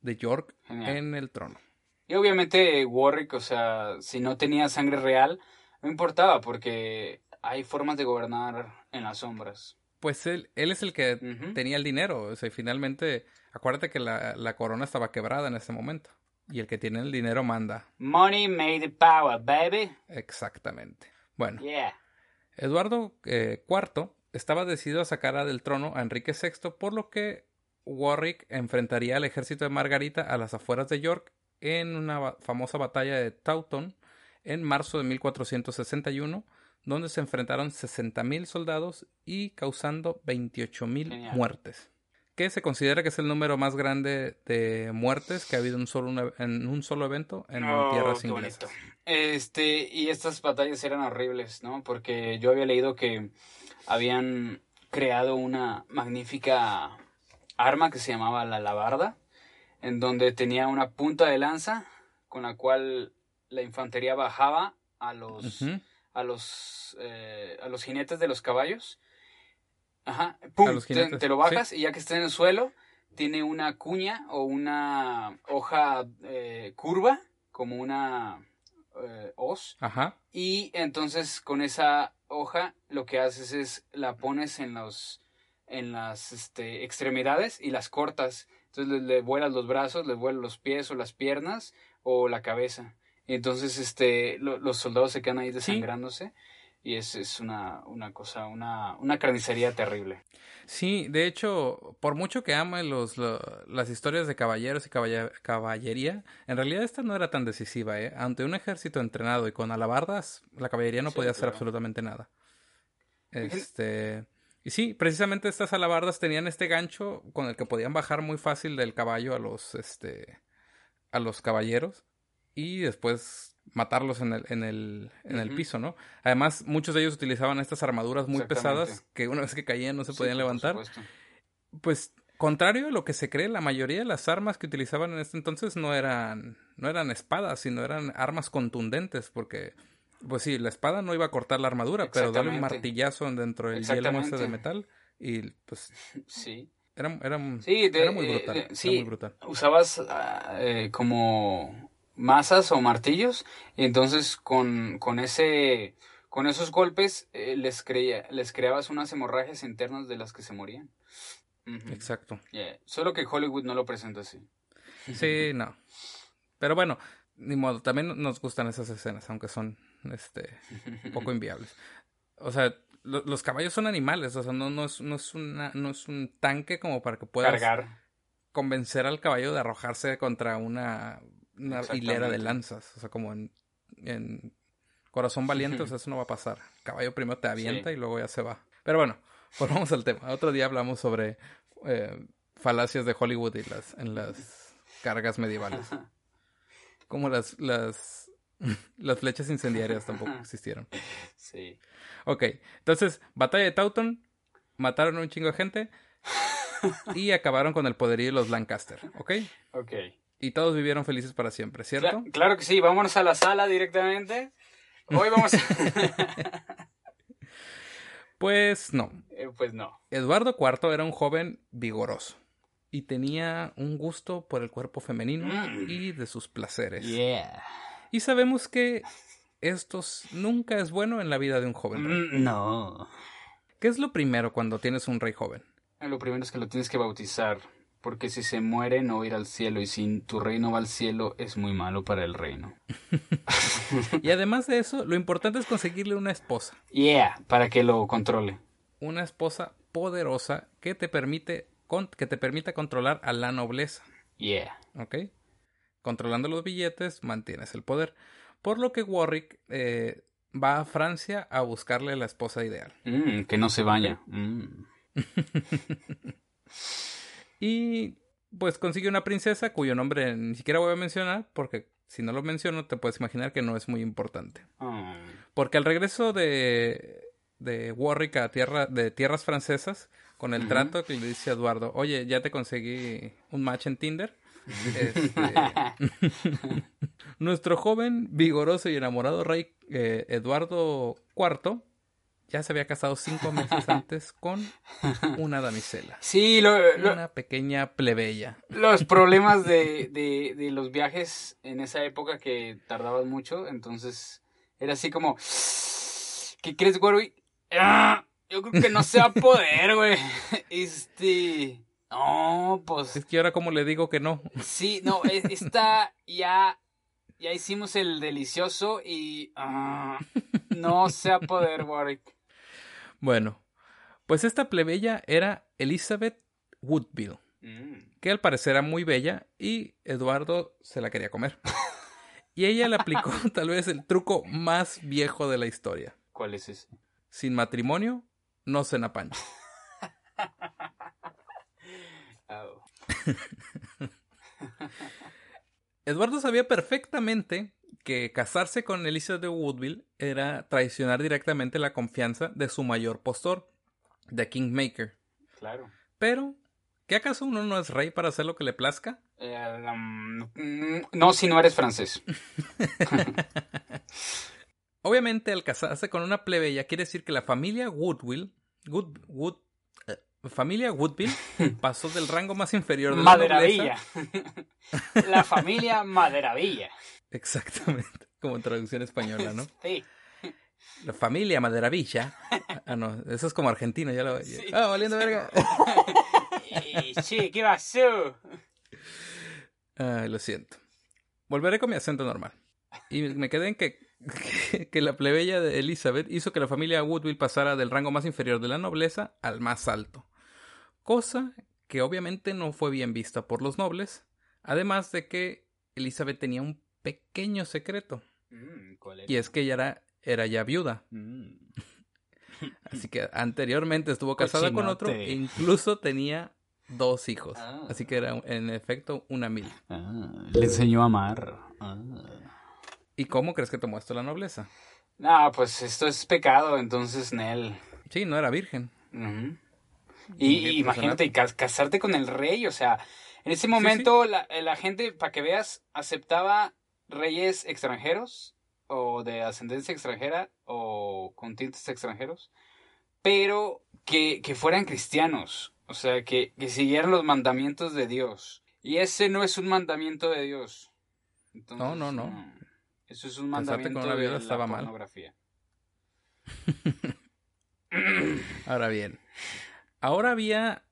de York en el trono. Y obviamente Warwick, o sea, si no tenía sangre real, no importaba porque hay formas de gobernar en las sombras. Pues él, él es el que tenía el dinero, o sea, finalmente, acuérdate que la, la corona estaba quebrada en ese momento. Y el que tiene el dinero manda. Money made the power, baby. Exactamente. Bueno. Yeah. Eduardo IV eh, estaba decidido a sacar del trono a Enrique VI, por lo que Warwick enfrentaría al ejército de Margarita a las afueras de York en una famosa batalla de Taunton en marzo de 1461, donde se enfrentaron 60.000 soldados y causando 28.000 muertes que se considera que es el número más grande de muertes que ha habido en un solo, en un solo evento en oh, tierras inglesas. Este, y estas batallas eran horribles, ¿no? Porque yo había leído que habían creado una magnífica arma que se llamaba la labarda, en donde tenía una punta de lanza con la cual la infantería bajaba a los, a los, eh, a los jinetes de los caballos Ajá, pum, te, lo bajas y ya que está en el suelo, tiene una cuña o una hoja eh, curva, como una eh, hoz. Ajá. Y entonces con esa hoja lo que haces es la pones en los en las este, extremidades y las cortas. Entonces le, vuelas los brazos, le vuelas los pies o las piernas o la cabeza. Y entonces este, los soldados se quedan ahí desangrándose y es, es una, una cosa, una, una carnicería terrible. Sí, de hecho, por mucho que ame los, las historias de caballeros y caballería, en realidad esta no era tan decisiva, ¿eh? Ante un ejército entrenado y con alabardas, la caballería no podía hacer absolutamente nada. Este... Y sí, precisamente estas alabardas tenían este gancho con el que podían bajar muy fácil del caballo a los, este, a los caballeros y después matarlos en el, en el, en el piso, ¿no? Además, muchos de ellos utilizaban estas armaduras muy pesadas que una vez que caían no se podían levantar. Pues, contrario a lo que se cree, la mayoría de las armas que utilizaban en este entonces no eran, no eran espadas, sino eran armas contundentes, porque, pues sí, la espada no iba a cortar la armadura, pero darle un martillazo dentro del hielo ese de metal y pues... Sí. Era, era, sí, era muy brutal. Eh, sí, usabas ah, eh, como masas o martillos y entonces con, con ese con esos golpes eh, les creía, les creabas unas hemorragias internas de las que se morían. Exacto. Solo que Hollywood no lo presenta así. Sí, no. Pero bueno, ni modo, también nos gustan esas escenas, aunque son este un poco inviables. O sea, los caballos son animales, o sea, no, no, es, no, es una, no es un tanque como para que puedas Cargar. convencer al caballo de arrojarse contra una una hilera de lanzas. O sea, como en, en Corazón Valiente, o sea, eso no va a pasar. El caballo primero te avienta y luego ya se va. Pero bueno, volvamos al tema. Otro día hablamos sobre eh, falacias de Hollywood y las, en las cargas medievales. Como las, las, las flechas incendiarias tampoco existieron. Sí. Ok, entonces, batalla de Taunton, mataron a un chingo de gente y acabaron con el poderío de los Lancaster, ¿ok? Ok. Y todos vivieron felices para siempre, ¿cierto? claro que sí, vámonos a la sala directamente. Hoy vamos a... pues no. Eh, pues no. Eduardo IV era un joven vigoroso y tenía un gusto por el cuerpo femenino mm. y de sus placeres. Yeah. Y sabemos que esto nunca es bueno en la vida de un joven. Mm, no. ¿Qué es lo primero cuando tienes un rey joven? Lo primero es que lo tienes que bautizar porque si se muere no ir al cielo y si tu reino va al cielo es muy malo para el reino. y además de eso, lo importante es conseguirle una esposa. Yeah, para que lo controle. Una esposa poderosa que te permite que te permita controlar a la nobleza. Yeah. ¿Ok? Controlando los billetes, mantienes el poder. Por lo que Warwick eh, va a Francia a buscarle la esposa ideal. Mm, que no se vaya. Mm. Y pues consigue una princesa cuyo nombre ni siquiera voy a mencionar porque si no lo menciono te puedes imaginar que no es muy importante. Ah. Porque al regreso de, de Warwick a tierra, de tierras francesas, con el trato que le dice a Eduardo, oye, ya te conseguí un match en Tinder. Este, nuestro joven, vigoroso y enamorado rey eh, Eduardo IV ya se había casado cinco meses antes con una damisela. Sí, lo, una pequeña plebeya. Los problemas de, de, de, los viajes en esa época que tardaban mucho, entonces era así como, ¿qué crees, güey? ¡Ah! Yo creo que no se va a poder, güey. Este... No, pues... Es que ahora como le digo que no. Sí, no, e, está ya ya hicimos el delicioso y ah, no se va a poder, Warwick. Bueno, pues esta plebeya era Elizabeth Woodville, mm. que al parecer era muy bella y Eduardo se la quería comer. y ella le aplicó tal vez el truco más viejo de la historia. ¿Cuál es ese? Sin matrimonio, no se napan. oh. Eduardo sabía perfectamente que casarse con Elizabeth de Woodville era traicionar directamente la confianza de su mayor postor, The Kingmaker. Claro. Pero, ¿qué acaso uno no es rey para hacer lo que le plazca? Eh, um, no, si no eres francés. Obviamente, al casarse con una plebeya quiere decir que la familia Woodville, Wood, familia Woodville pasó del rango más inferior de la nobleza. la familia Maderavilla. Exactamente, como traducción española, ¿no? Sí. La familia Maderavilla. Ah, no, eso es como argentino, ya lo... Ah, valiendo verga. Sí, ¿qué pasó? Ay, lo siento. Volveré con mi acento normal. Y me quedé en que, que, la plebeya de Elizabeth hizo que la familia Woodville pasara del rango más inferior de la nobleza al más alto cosa que obviamente no fue bien vista por los nobles, además de que Elizabeth tenía un pequeño secreto. Mm, y es que ella era, era ya viuda. Mm. Así que anteriormente estuvo casada con otro e incluso tenía dos hijos. Ah. Así que era en efecto una mil. Ah, le enseñó a amar. Ah. ¿Y cómo crees que tomó esto la nobleza? No, pues esto es pecado, entonces Nel. Sí, no era virgen. Y, imagínate, casarte con el rey, o sea, en ese momento La, la, gente, para que veas, aceptaba reyes extranjeros o de ascendencia extranjera o con tintes extranjeros, pero que, que fueran cristianos, o sea, que, que, siguieran los mandamientos de Dios. Y ese no es un mandamiento de Dios. no, no, no. Eso es un mandamiento de la estaba pornografía. Ahora bien, Ahora había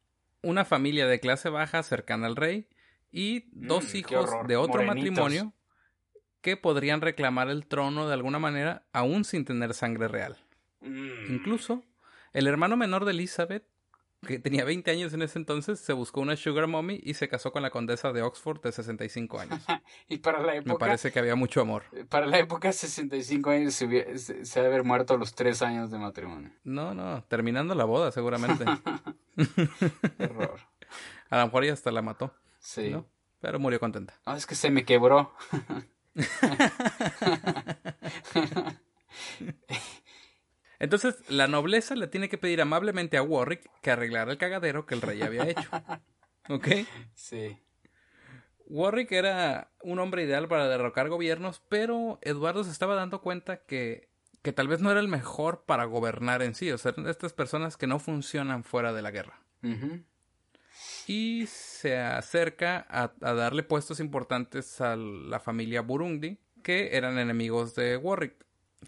una familia de clase baja cercana al rey y dos mm, hijos de otro matrimonio que podrían reclamar el trono de alguna manera aún sin tener sangre real. Mm. Incluso el hermano menor de Elizabeth que tenía 20 años en ese entonces, se buscó una sugar mommy y se casó con la condesa de Oxford de 65 años. y para la época... Me parece que había mucho amor. Para la época, 65 años se, hubiera, se, debe haber muerto a los 3 años de matrimonio. No, no, terminando la boda seguramente. Error. A lo mejor ya hasta la mató. Sí. Pero murió contenta. No, es que se me quebró. Entonces, la nobleza le tiene que pedir amablemente a Warwick que arreglara el cagadero que el rey había hecho. ¿Ok? Sí. Warwick era un hombre ideal para derrocar gobiernos, pero Eduardo se estaba dando cuenta que, que tal vez no era el mejor para gobernar en sí. O sea, estas personas que no funcionan fuera de la guerra. Y se acerca a, a, darle puestos importantes a la familia Burundi, que eran enemigos de Warwick.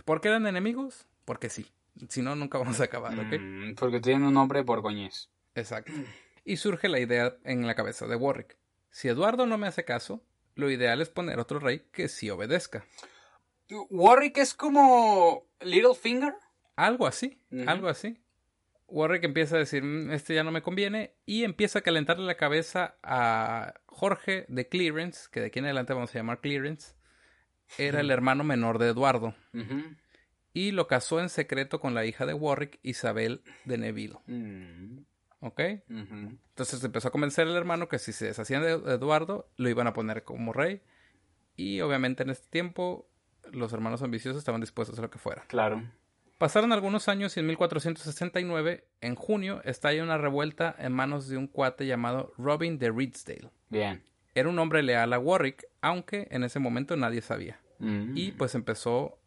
¿Por qué eran enemigos? Porque sí. Si no, nunca vamos a acabar, ¿ok? Mm, porque tienen un nombre borgoñés. Exacto. Y surge la idea en la cabeza de Warwick. Si Eduardo no me hace caso, lo ideal es poner otro rey que sí obedezca. ¿Warwick es como Littlefinger? Algo así, algo así. Warwick empieza a decir, mm, este ya no me conviene, y empieza a calentarle la cabeza a Jorge de Clearance, que de aquí en adelante vamos a llamar Clearance, era el hermano menor de Eduardo y lo casó en secreto con la hija de Warwick, Isabel de Neville. Mm. ¿Ok? Entonces empezó a convencer al hermano que si se deshacían de Eduardo, lo iban a poner como rey. Y obviamente en este tiempo los hermanos ambiciosos estaban dispuestos a lo que fuera. Claro. Pasaron algunos años y en 1469, en junio, estalla una revuelta en manos de un cuate llamado Robin de Ridsdale. Bien. Era un hombre leal a Warwick, aunque en ese momento nadie sabía. Mm. Y pues empezó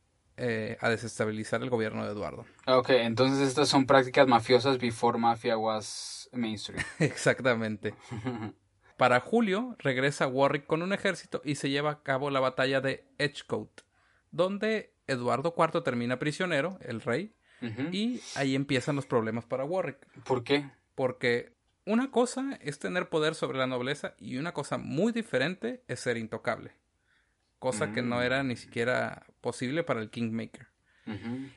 eh, a desestabilizar el gobierno de Eduardo. Ok, entonces estas son prácticas mafiosas before mafia was mainstream. Exactamente. Para julio regresa Warwick con un ejército y se lleva a cabo la batalla de Edgecote, donde Eduardo IV termina prisionero, el rey, y ahí empiezan los problemas para Warwick. ¿Por qué? Porque una cosa es tener poder sobre la nobleza y una cosa muy diferente es ser intocable. Cosa que no mm. era ni siquiera posible para el Kingmaker.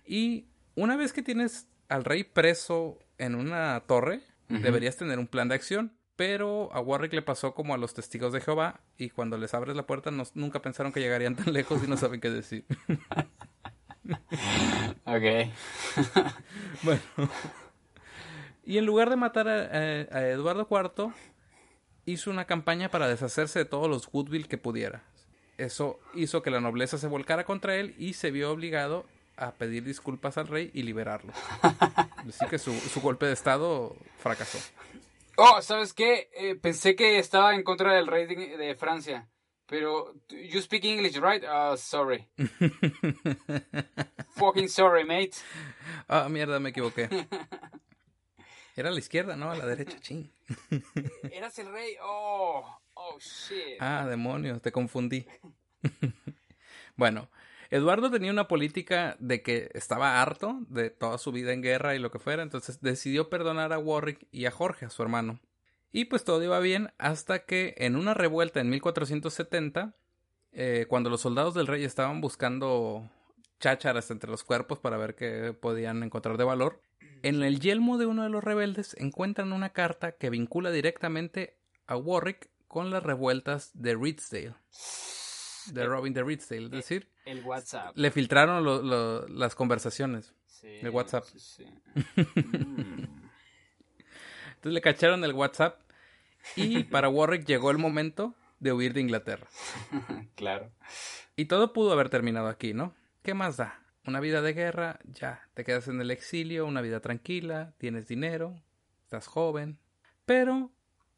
Y una vez que tienes al rey preso en una torre, deberías tener un plan de acción. Pero a Warwick le pasó como a los testigos de Jehová y cuando les abres la puerta nunca pensaron que llegarían tan lejos y no saben qué decir. ok. bueno. Y en lugar de matar a, Eduardo IV, hizo una campaña para deshacerse de todos los Woodville que pudiera. Eso hizo que la nobleza se volcara contra él y se vio obligado a pedir disculpas al rey y liberarlo. Así que su, golpe de estado fracasó. Oh, ¿sabes qué? Eh, pensé que estaba en contra del rey de, Francia. Pero, you speak English, right? Uh, sorry. Fucking sorry, mate. Ah, mierda, me equivoqué. Era a la izquierda, ¿no? A la derecha, ching. Eras el rey. Oh, oh. Ah, demonios, te confundí. bueno, Eduardo tenía una política de que estaba harto de toda su vida en guerra y lo que fuera, entonces decidió perdonar a Warwick y a Jorge, a su hermano. Y pues todo iba bien hasta que en una revuelta en 1470, eh, cuando los soldados del rey estaban buscando chácharas entre los cuerpos para ver qué podían encontrar de valor, en el yelmo de uno de los rebeldes encuentran una carta que vincula directamente a Warwick con las revueltas de Ridsdale. De Robin de Ridsdale, es decir, el WhatsApp. Le filtraron las conversaciones. el WhatsApp. Entonces le cacharon el WhatsApp y para Warwick llegó el momento de huir de Inglaterra. claro. Y todo pudo haber terminado aquí, ¿no? ¿Qué más da? una vida de guerra, ya, te quedas en el exilio, una vida tranquila, tienes dinero, estás joven, pero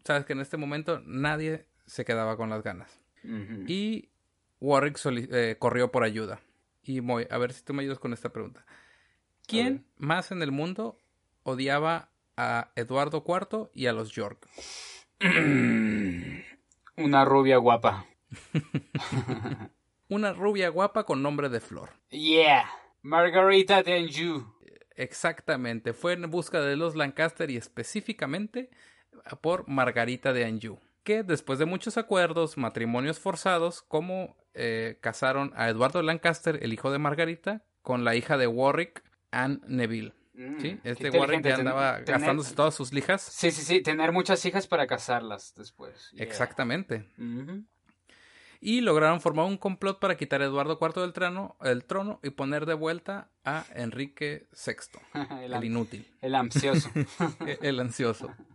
sabes que en este momento nadie se quedaba con las ganas. Y Warwick eh, corrió por ayuda. Y voy a ver si tú me ayudas con esta pregunta. ¿Quién más en el mundo odiaba a Eduardo IV y a los York? Una rubia guapa. una rubia guapa con nombre de flor. Yeah, Margarita de Anjou. Exactamente, fue en busca de los Lancaster y específicamente por Margarita de Anjou, que después de muchos acuerdos, matrimonios forzados, como eh, casaron a Eduardo Lancaster, el hijo de Margarita, con la hija de Warwick, Anne Neville. Mm, ¿Sí? Este Warwick que andaba gastándose todas sus lijas. Sí, sí, sí, tener muchas hijas para casarlas después. Exactamente y lograron formar un complot para quitar a Eduardo IV del trono, el trono y poner de vuelta a Enrique VI, el, inútil. El ansioso. el ansioso.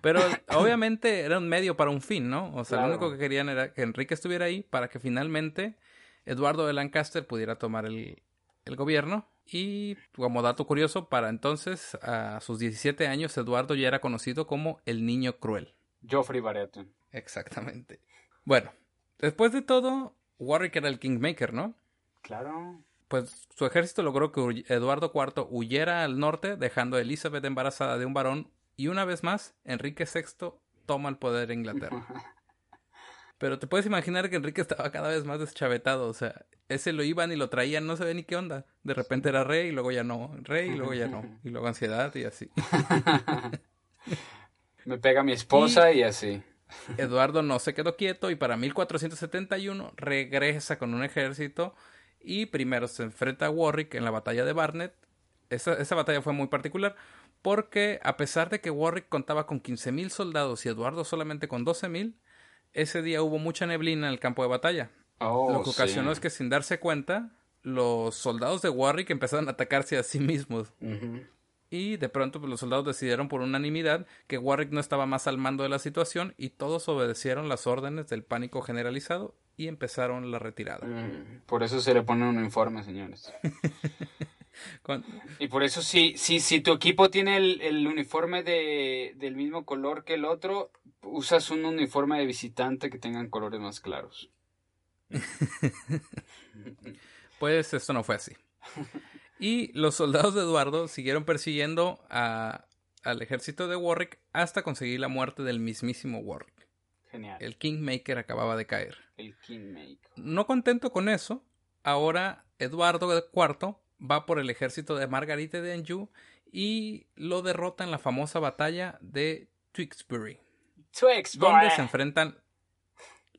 Pero obviamente era un medio para un fin, ¿no? O sea, lo único que querían era que Enrique estuviera ahí para que finalmente Eduardo de Lancaster pudiera tomar el, el gobierno. Y como dato curioso, para entonces, a sus 17 años, Eduardo ya era conocido como el niño cruel. Geoffrey Baratheon. Exactamente. Bueno, Después de todo, Warwick era el Kingmaker, ¿no? Claro. Pues su ejército logró que Eduardo IV huyera al norte, dejando a Elizabeth embarazada de un varón, y una vez más, Enrique VI toma el poder en Inglaterra. Pero te puedes imaginar que Enrique estaba cada vez más deschavetado, o sea, ese lo iban y lo traían, no se ve ni qué onda. De repente era rey, y luego ya no, rey, y luego ya no, y luego ansiedad y así. Me pega mi esposa y así. Eduardo no se quedó quieto y para 1471 regresa con un ejército y primero se enfrenta a Warwick en la batalla de Barnet. Esa, esa batalla fue muy particular porque a pesar de que Warwick contaba con 15.000 soldados y Eduardo solamente con 12.000, ese día hubo mucha neblina en el campo de batalla. Oh, lo que ocasionó es que sin darse cuenta, los soldados de Warwick empezaron a atacarse a sí mismos y de pronto pues, los soldados decidieron por unanimidad que Warwick no estaba más al mando de la situación y todos obedecieron las órdenes del pánico generalizado y empezaron la retirada. Mm, por eso se le pone un uniforme, señores. Y por eso si, si, si tu equipo tiene el, uniforme de, del mismo color que el otro, usas un uniforme de visitante que tengan colores más claros. Pues esto no fue así. Y los soldados de Eduardo siguieron persiguiendo a, al ejército de Warwick hasta conseguir la muerte del mismísimo Warwick. Genial. El Kingmaker acababa de caer. El Kingmaker. No contento con eso, ahora Eduardo IV va por el ejército de Margarita de Anjou y lo derrota en la famosa batalla de Tewkesbury, Tewkesbury. donde se enfrentan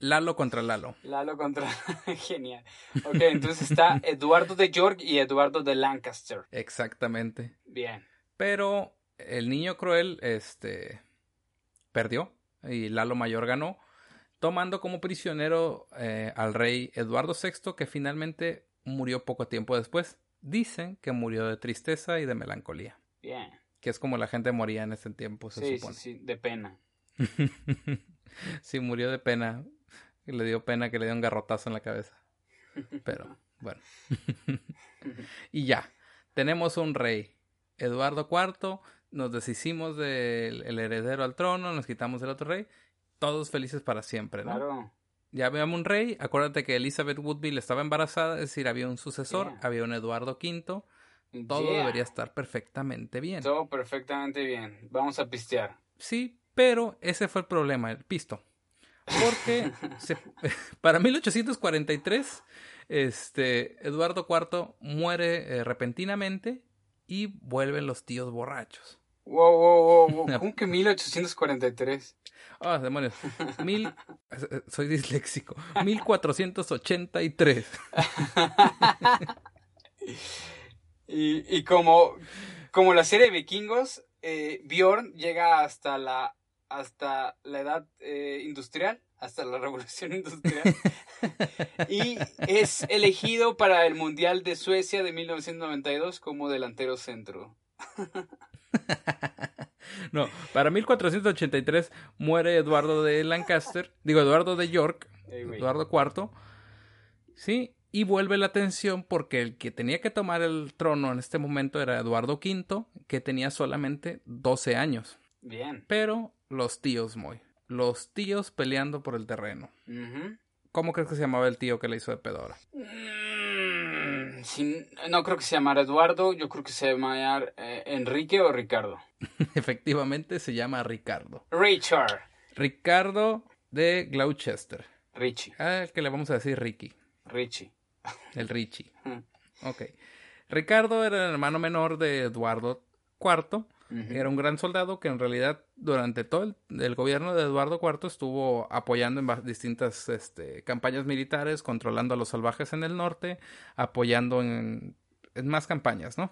Lalo contra Lalo. Lalo contra. Genial. Ok, entonces está Eduardo de York y Eduardo de Lancaster. Exactamente. Bien. Pero el niño cruel, este, perdió y Lalo Mayor ganó, tomando como prisionero eh, al rey Eduardo VI, que finalmente murió poco tiempo después. Dicen que murió de tristeza y de melancolía. Bien. Que es como la gente moría en ese tiempo, se Sí, sí, supone. sí, de pena. sí, murió de pena. Le dio pena que le dio un garrotazo en la cabeza. Pero, bueno. y ya, tenemos un rey. Eduardo IV, nos deshicimos del el heredero al trono, nos quitamos del otro rey. Todos felices para siempre, ¿no? Claro. Ya habíamos un rey. Acuérdate que Elizabeth Woodville estaba embarazada, es decir, había un sucesor, Yeah. había un Eduardo V. Todo Yeah. debería estar perfectamente bien. Todo perfectamente bien. Vamos a pistear. Sí, pero ese fue el problema, el pisto. Porque se- para 1843, este, Eduardo IV muere eh, repentinamente y vuelven los tíos borrachos. Wow, wow, wow, wow. ¿Cómo que 1843? Ah, demonios. Mil, soy disléxico. 1483. Y, y como, como la serie de vikingos, eh, Bjorn llega hasta la, hasta la edad eh, industrial, hasta la revolución industrial, y es elegido para el Mundial de Suecia de 1992 como delantero centro. No, para 1483 muere Eduardo de Lancaster, digo Eduardo de York. Eduardo IV, sí, y vuelve la atención porque el que tenía que tomar el trono en este momento era Eduardo V, que tenía solamente 12 años. Bien. Pero los tíos, muy. Los tíos peleando por el terreno. ¿Cómo crees que se llamaba el tío que le hizo de pedora? Mm, sin- no creo que se llamara Eduardo, yo creo que se llama eh, Enrique o Ricardo. Efectivamente se llama Ricardo. Richard. Ricardo de Gloucester. Richie. Al que le vamos a decir Ricky. Richie. El Richie. Ujú. Ok. Ricardo era el hermano menor de Eduardo IV. Era un gran soldado que en realidad durante todo el, el gobierno de Eduardo IV estuvo apoyando en distintas este, campañas militares, controlando a los salvajes en el norte, apoyando en, en más campañas, ¿no?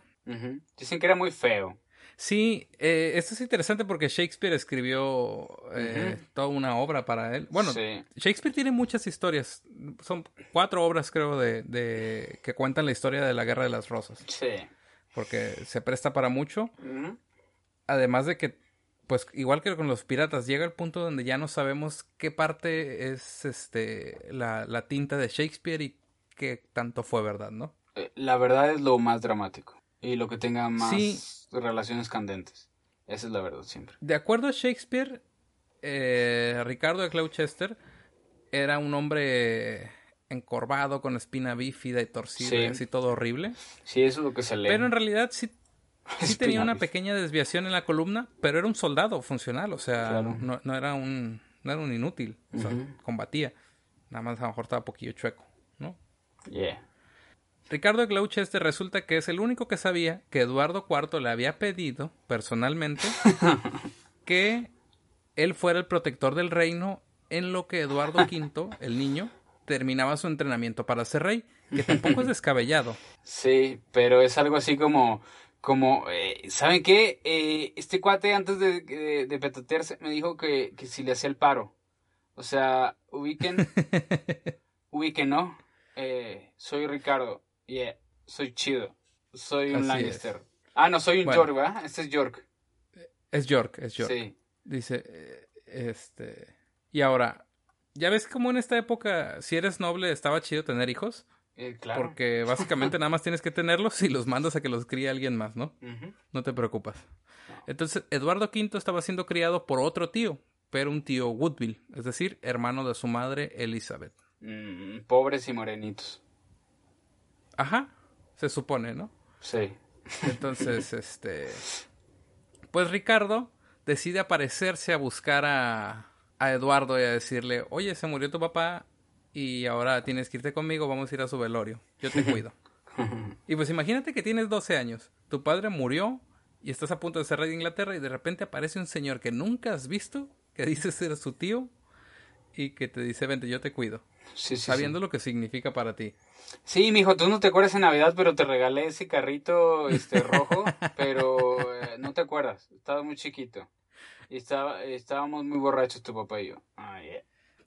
Dicen que era muy feo. Sí, eh, esto es interesante porque Shakespeare escribió eh, toda una obra para él. Bueno, Sí. Shakespeare tiene muchas historias. Son cuatro obras, creo, de, de que cuentan la historia de la Guerra de las Rosas. Sí. Porque se presta para mucho. Ujú. Además de que, pues, igual que con los piratas, llega el punto donde ya no sabemos qué parte es este la, la tinta de Shakespeare y qué tanto fue verdad, ¿no? Eh, La verdad es lo más dramático. Y lo que tenga más Sí. relaciones candentes. Esa es la verdad siempre. De acuerdo a Shakespeare, eh, Ricardo de Gloucester era un hombre encorvado, con espina bífida y torcida, Sí. y así todo horrible. Sí, eso es lo que se lee. Pero en realidad sí, sí tenía una pequeña desviación en la columna, pero era un soldado funcional, o sea, Claro. no, no era un no era un inútil, o sea, combatía. Nada más a lo mejor estaba poquillo chueco, ¿no? Yeah. Ricardo de Gloucester resulta que es el único que sabía que Eduardo IV le había pedido personalmente que él fuera el protector del reino en lo que Eduardo V, el niño, terminaba su entrenamiento para ser rey, que tampoco es descabellado. Sí, pero es algo así como, como, eh, ¿saben qué? Eh, este cuate antes de, de, de petatearse me dijo que, que si le hacía el paro. O sea, ubiquen, ubiquen, ¿no? Eh, soy Ricardo, yeah, soy chido, soy un Así Lannister. Ah, no, soy un Bueno. York, ¿verdad? Este es York. Es York, es York. Sí. Dice, eh, este... Y ahora, ¿ya ves cómo en esta época, si eres noble, estaba chido tener hijos? Eh, claro. Porque básicamente nada más tienes que tenerlos y los mandas a que los críe alguien más, ¿no? No te preocupas. Entonces, Eduardo V estaba siendo criado por otro tío, pero un tío Woodville, es decir, hermano de su madre Elizabeth. Mm, pobres y morenitos. Ajá, se supone, ¿no? Sí. Entonces, este. Pues Ricardo decide aparecerse a buscar a, a Eduardo y a decirle: Oye, se murió tu papá y ahora tienes que irte conmigo, vamos a ir a su velorio. Yo te cuido. y pues imagínate que tienes 12 años, tu padre murió y estás a punto de ser rey de Inglaterra y de repente aparece un señor que nunca has visto, que dice ser su tío y que te dice, vente, yo te cuido. Sí, sí, sabiendo lo que significa para ti. Sí, mijo, tú no te acuerdas en Navidad, pero te regalé ese carrito este rojo, pero eh, no te acuerdas, estabas muy chiquito. Y estaba, estábamos muy borrachos tu papá y yo. Ah,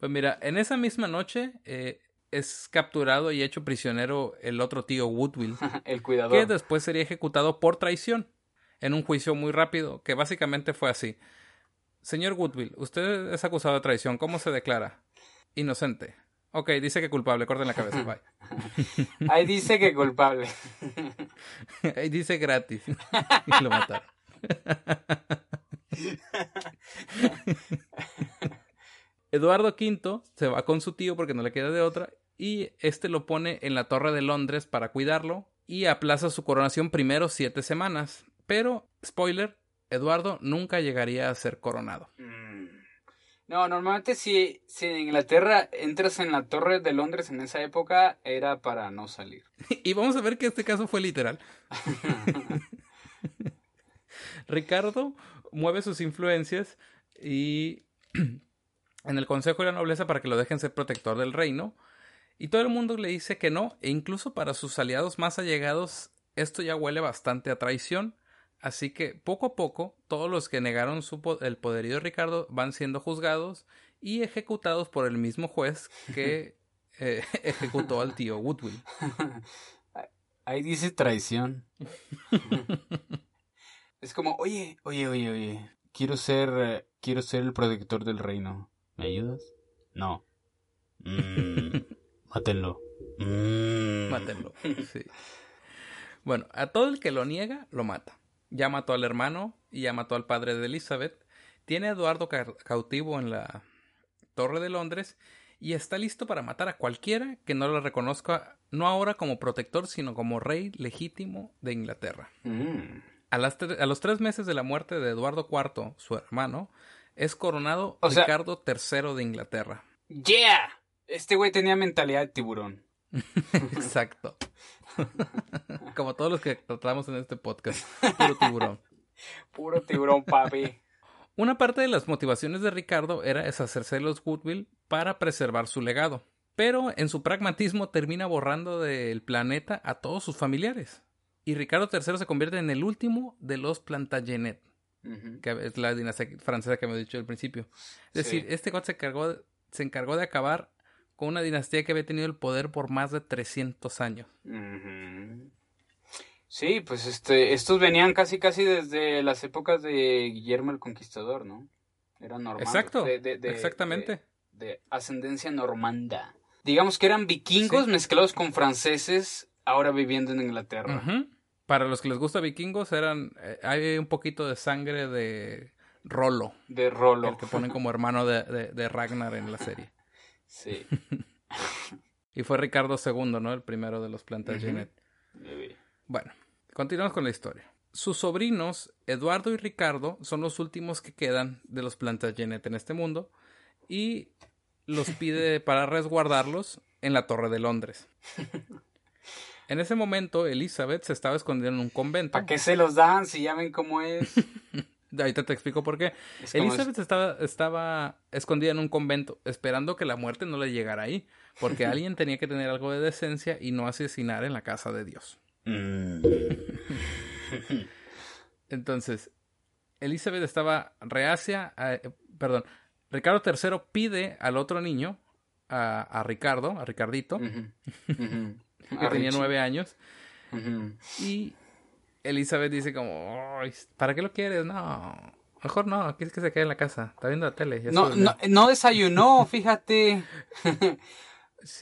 Pues mira, en esa misma noche eh, es capturado y hecho prisionero el otro tío Woodville. el cuidador. Que después sería ejecutado por traición en un juicio muy rápido, que básicamente fue así. Señor Woodville, usted es acusado de traición. ¿Cómo se declara? Inocente. Ok, dice que culpable. Corten la cabeza. Bye. Ahí dice que culpable. Ahí dice gratis. y lo mataron. Eduardo V se va con su tío porque no le queda de otra y este lo pone en la Torre de Londres para cuidarlo y aplaza su coronación primero siete semanas. Pero, spoiler, Eduardo nunca llegaría a ser coronado. Mm. No, normalmente si, si en Inglaterra entras en la Torre de Londres en esa época era para no salir. y vamos a ver que este caso fue literal. Ricardo mueve sus influencias y en el Consejo de la Nobleza para que lo dejen ser protector del reino. Y todo el mundo le dice que no, e incluso para sus aliados más allegados esto ya huele bastante a traición. Así que poco a poco todos los que negaron su el poderío de Ricardo van siendo juzgados y ejecutados por el mismo juez que eh, ejecutó al tío Woodville. Ahí dice traición. es como, oye, oye, oye, oye, quiero ser, quiero ser el protector del reino. ¿Me ayudas? No. Mm, mátenlo. Mm. Mátenlo. Sí. Bueno, a todo el que lo niega, lo mata ya mató al hermano y ya mató al padre de Elizabeth. Tiene a Eduardo cautivo en la Torre de Londres y está listo para matar a cualquiera que no lo reconozca, no ahora como protector, sino como rey legítimo de Inglaterra. Mm. A, los tres meses de la muerte de Eduardo IV, su hermano, es coronado Ricardo III de Inglaterra. ¡Yeah! Este güey tenía mentalidad de tiburón. Exacto. Como todos los que tratamos en este podcast. Puro tiburón. Puro tiburón, papi. Una parte de las motivaciones de Ricardo era deshacerse de los Woodville para preservar su legado. Pero en su pragmatismo termina borrando del planeta a todos sus familiares. Y Ricardo III se convierte en el último de los Plantagenet, que es la dinastía francesa que me he dicho al principio. Es decir, este se encargó, se encargó de acabar con una dinastía que había tenido el poder por más de 300 años. Sí, pues este, estos venían casi casi desde las épocas de Guillermo el Conquistador, ¿no? Eran normandos. Exacto, exactamente. De, ascendencia normanda. Digamos que eran vikingos mezclados con franceses, ahora viviendo en Inglaterra. Para los que les gusta vikingos, eran eh, hay un poquito de sangre de Rolo. De Rolo. El que ponen como hermano de, de Ragnar en la serie. Sí. y fue Ricardo II, ¿no? El primero de los Plantagenet. Bueno, continuamos con la historia. Sus sobrinos, Eduardo y Ricardo, son los últimos que quedan de los Plantagenet en este mundo y los pide para resguardarlos en la Torre de Londres. En ese momento, Elizabeth se estaba escondiendo en un convento. ¿Para qué se los dan si ya ven cómo es? Ahorita te explico por qué. Elizabeth estaba, estaba escondida en un convento, esperando que la muerte no le llegara ahí, porque alguien tenía que tener algo de decencia y no asesinar en la casa de Dios. Mm. Entonces, Elizabeth estaba reacia, eh, perdón, Ricardo III pide al otro niño, a, Ricardo, a Ricardito, que tenía nueve años, y Elizabeth dice como, ¿para qué lo quieres? No, mejor no, quieres que se quede en la casa, está viendo la tele. No, no, desayunó, fíjate.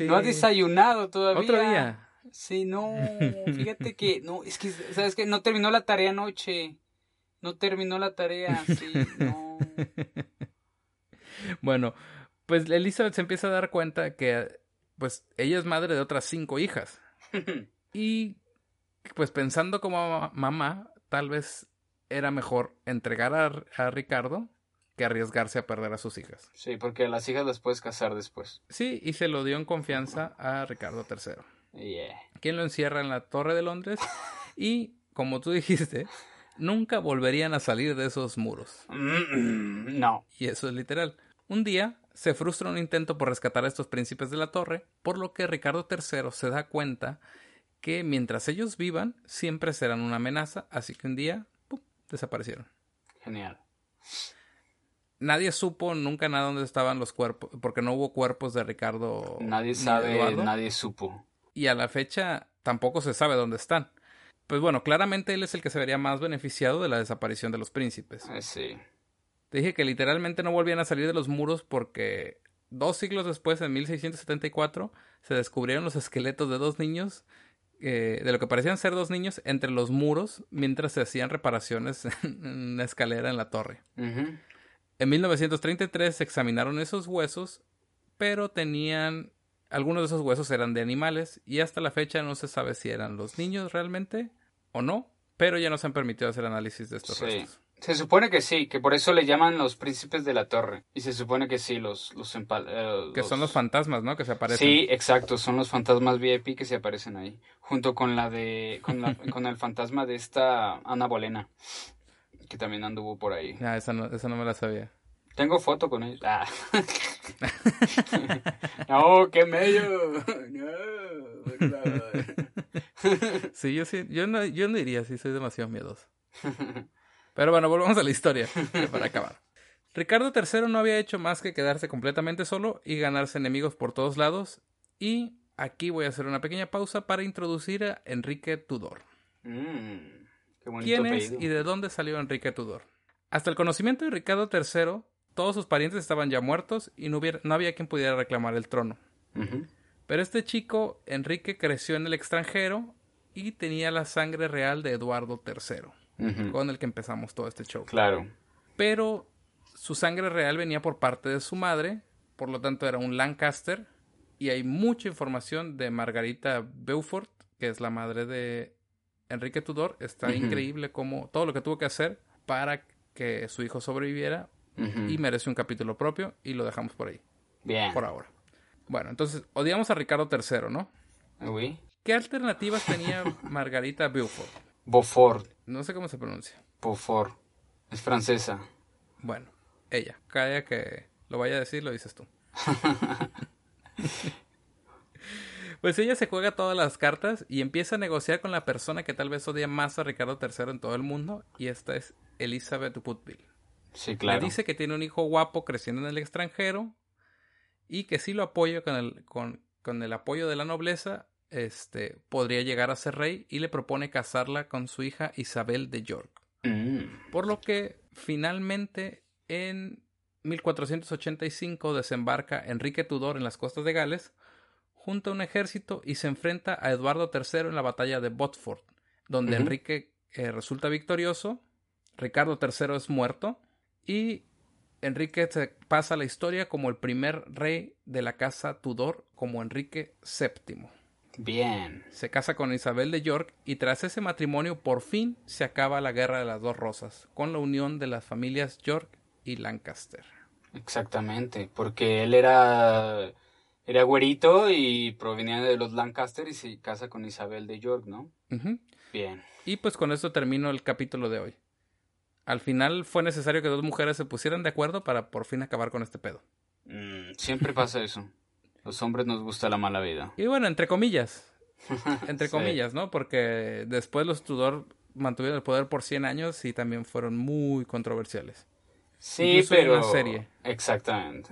No ha desayunado todavía. Otro día. Sí, no, fíjate que, no, es que, ¿sabes que No terminó la tarea anoche. No terminó la tarea, sí, no. bueno, pues Elizabeth se empieza a dar cuenta que, pues, ella es madre de otras cinco hijas. Y pues pensando como mamá, tal vez era mejor entregar a, Ricardo que arriesgarse a perder a sus hijas. Sí, porque a las hijas las puedes casar después. Sí, y se lo dio en confianza a Ricardo III. Yeah. Quien lo encierra en la Torre de Londres y, como tú dijiste, nunca volverían a salir de esos muros. no. Y eso es literal. Un día se frustra un intento por rescatar a estos príncipes de la torre, por lo que Ricardo III se da cuenta que mientras ellos vivan, siempre serán una amenaza, así que un día desaparecieron. Genial. Nadie supo nunca nada dónde estaban los cuerpos, porque no hubo cuerpos de Ricardo. Nadie sabe, nadie supo. Y a la fecha tampoco se sabe dónde están. Pues bueno, claramente él es el que se vería más beneficiado de la desaparición de los príncipes. Eh, sí. Te dije que literalmente no volvían a salir de los muros porque dos siglos después, en 1674, se descubrieron los esqueletos de dos niños eh, de lo que parecían ser dos niños entre los muros mientras se hacían reparaciones en una escalera en la torre. En 1933 se examinaron esos huesos, pero tenían... Algunos de esos huesos eran de animales y hasta la fecha no se sabe si eran los niños realmente o no, pero ya nos han permitido hacer análisis de estos restos. Se supone que sí, que por eso le llaman los príncipes de la torre. Y se supone que sí, los... los, eh, que son los fantasmas, ¿no? Que se aparecen. Sí, exacto, son los fantasmas VIP que se aparecen ahí. Junto con la de... con, con el fantasma de esta Ana Bolena. Que también anduvo por ahí. Ah, esa no, esa no me la sabía. Tengo foto con ellos. Ah. no, qué medio. No, sí, yo sí, yo no, yo no diría si soy demasiado miedoso. Pero bueno, volvamos a la historia para acabar. Ricardo III no había hecho más que quedarse completamente solo y ganarse enemigos por todos lados. Y aquí voy a hacer una pequeña pausa para introducir a Enrique Tudor. Mm, ¿Quién es y de dónde salió Enrique Tudor? Hasta el conocimiento de Ricardo III, todos sus parientes estaban ya muertos y no, había quien pudiera reclamar el trono. Pero este chico, Enrique, creció en el extranjero y tenía la sangre real de Eduardo III con el que empezamos todo este show. Claro. Pero su sangre real venía por parte de su madre, por lo tanto era un Lancaster, y hay mucha información de Margarita Beaufort, que es la madre de Enrique Tudor. Está increíble como todo lo que tuvo que hacer para que su hijo sobreviviera y merece un capítulo propio y lo dejamos por ahí. Bien. Por ahora. Bueno, entonces odiamos a Ricardo III, ¿no? Oui. ¿Qué alternativas tenía Margarita Beaufort? Beaufort. No sé cómo se pronuncia. Beaufort. Es francesa. Bueno, ella. Cada que lo vaya a decir, lo dices tú. pues ella se juega todas las cartas y empieza a negociar con la persona que tal vez odia más a Ricardo III en todo el mundo, y esta es Elizabeth Woodville. Sí, claro. Le dice que tiene un hijo guapo creciendo en el extranjero y que si lo apoya con el, con, con el apoyo de la nobleza, este, podría llegar a ser rey y le propone casarla con su hija Isabel de York. Mm. Por lo que finalmente en 1485 desembarca Enrique Tudor en las costas de Gales, junto a un ejército y se enfrenta a Eduardo III en la batalla de Botford, donde Enrique eh, resulta victorioso, Ricardo III es muerto y Enrique se pasa a la historia como el primer rey de la casa Tudor como Enrique VII. Bien. Se casa con Isabel de York y tras ese matrimonio por fin se acaba la Guerra de las Dos Rosas, con la unión de las familias York y Lancaster. Exactamente, porque él era era güerito y provenía de los Lancaster y se casa con Isabel de York, ¿no? Bien. Y pues con esto termino el capítulo de hoy. Al final fue necesario que dos mujeres se pusieran de acuerdo para por fin acabar con este pedo. Mm, siempre pasa eso. Los hombres nos gusta la mala vida. Y bueno, entre comillas. Entre comillas, ¿no? Porque después los Tudor mantuvieron el poder por 100 años y también fueron muy controversiales. Sí, pero... Una serie. Exactamente.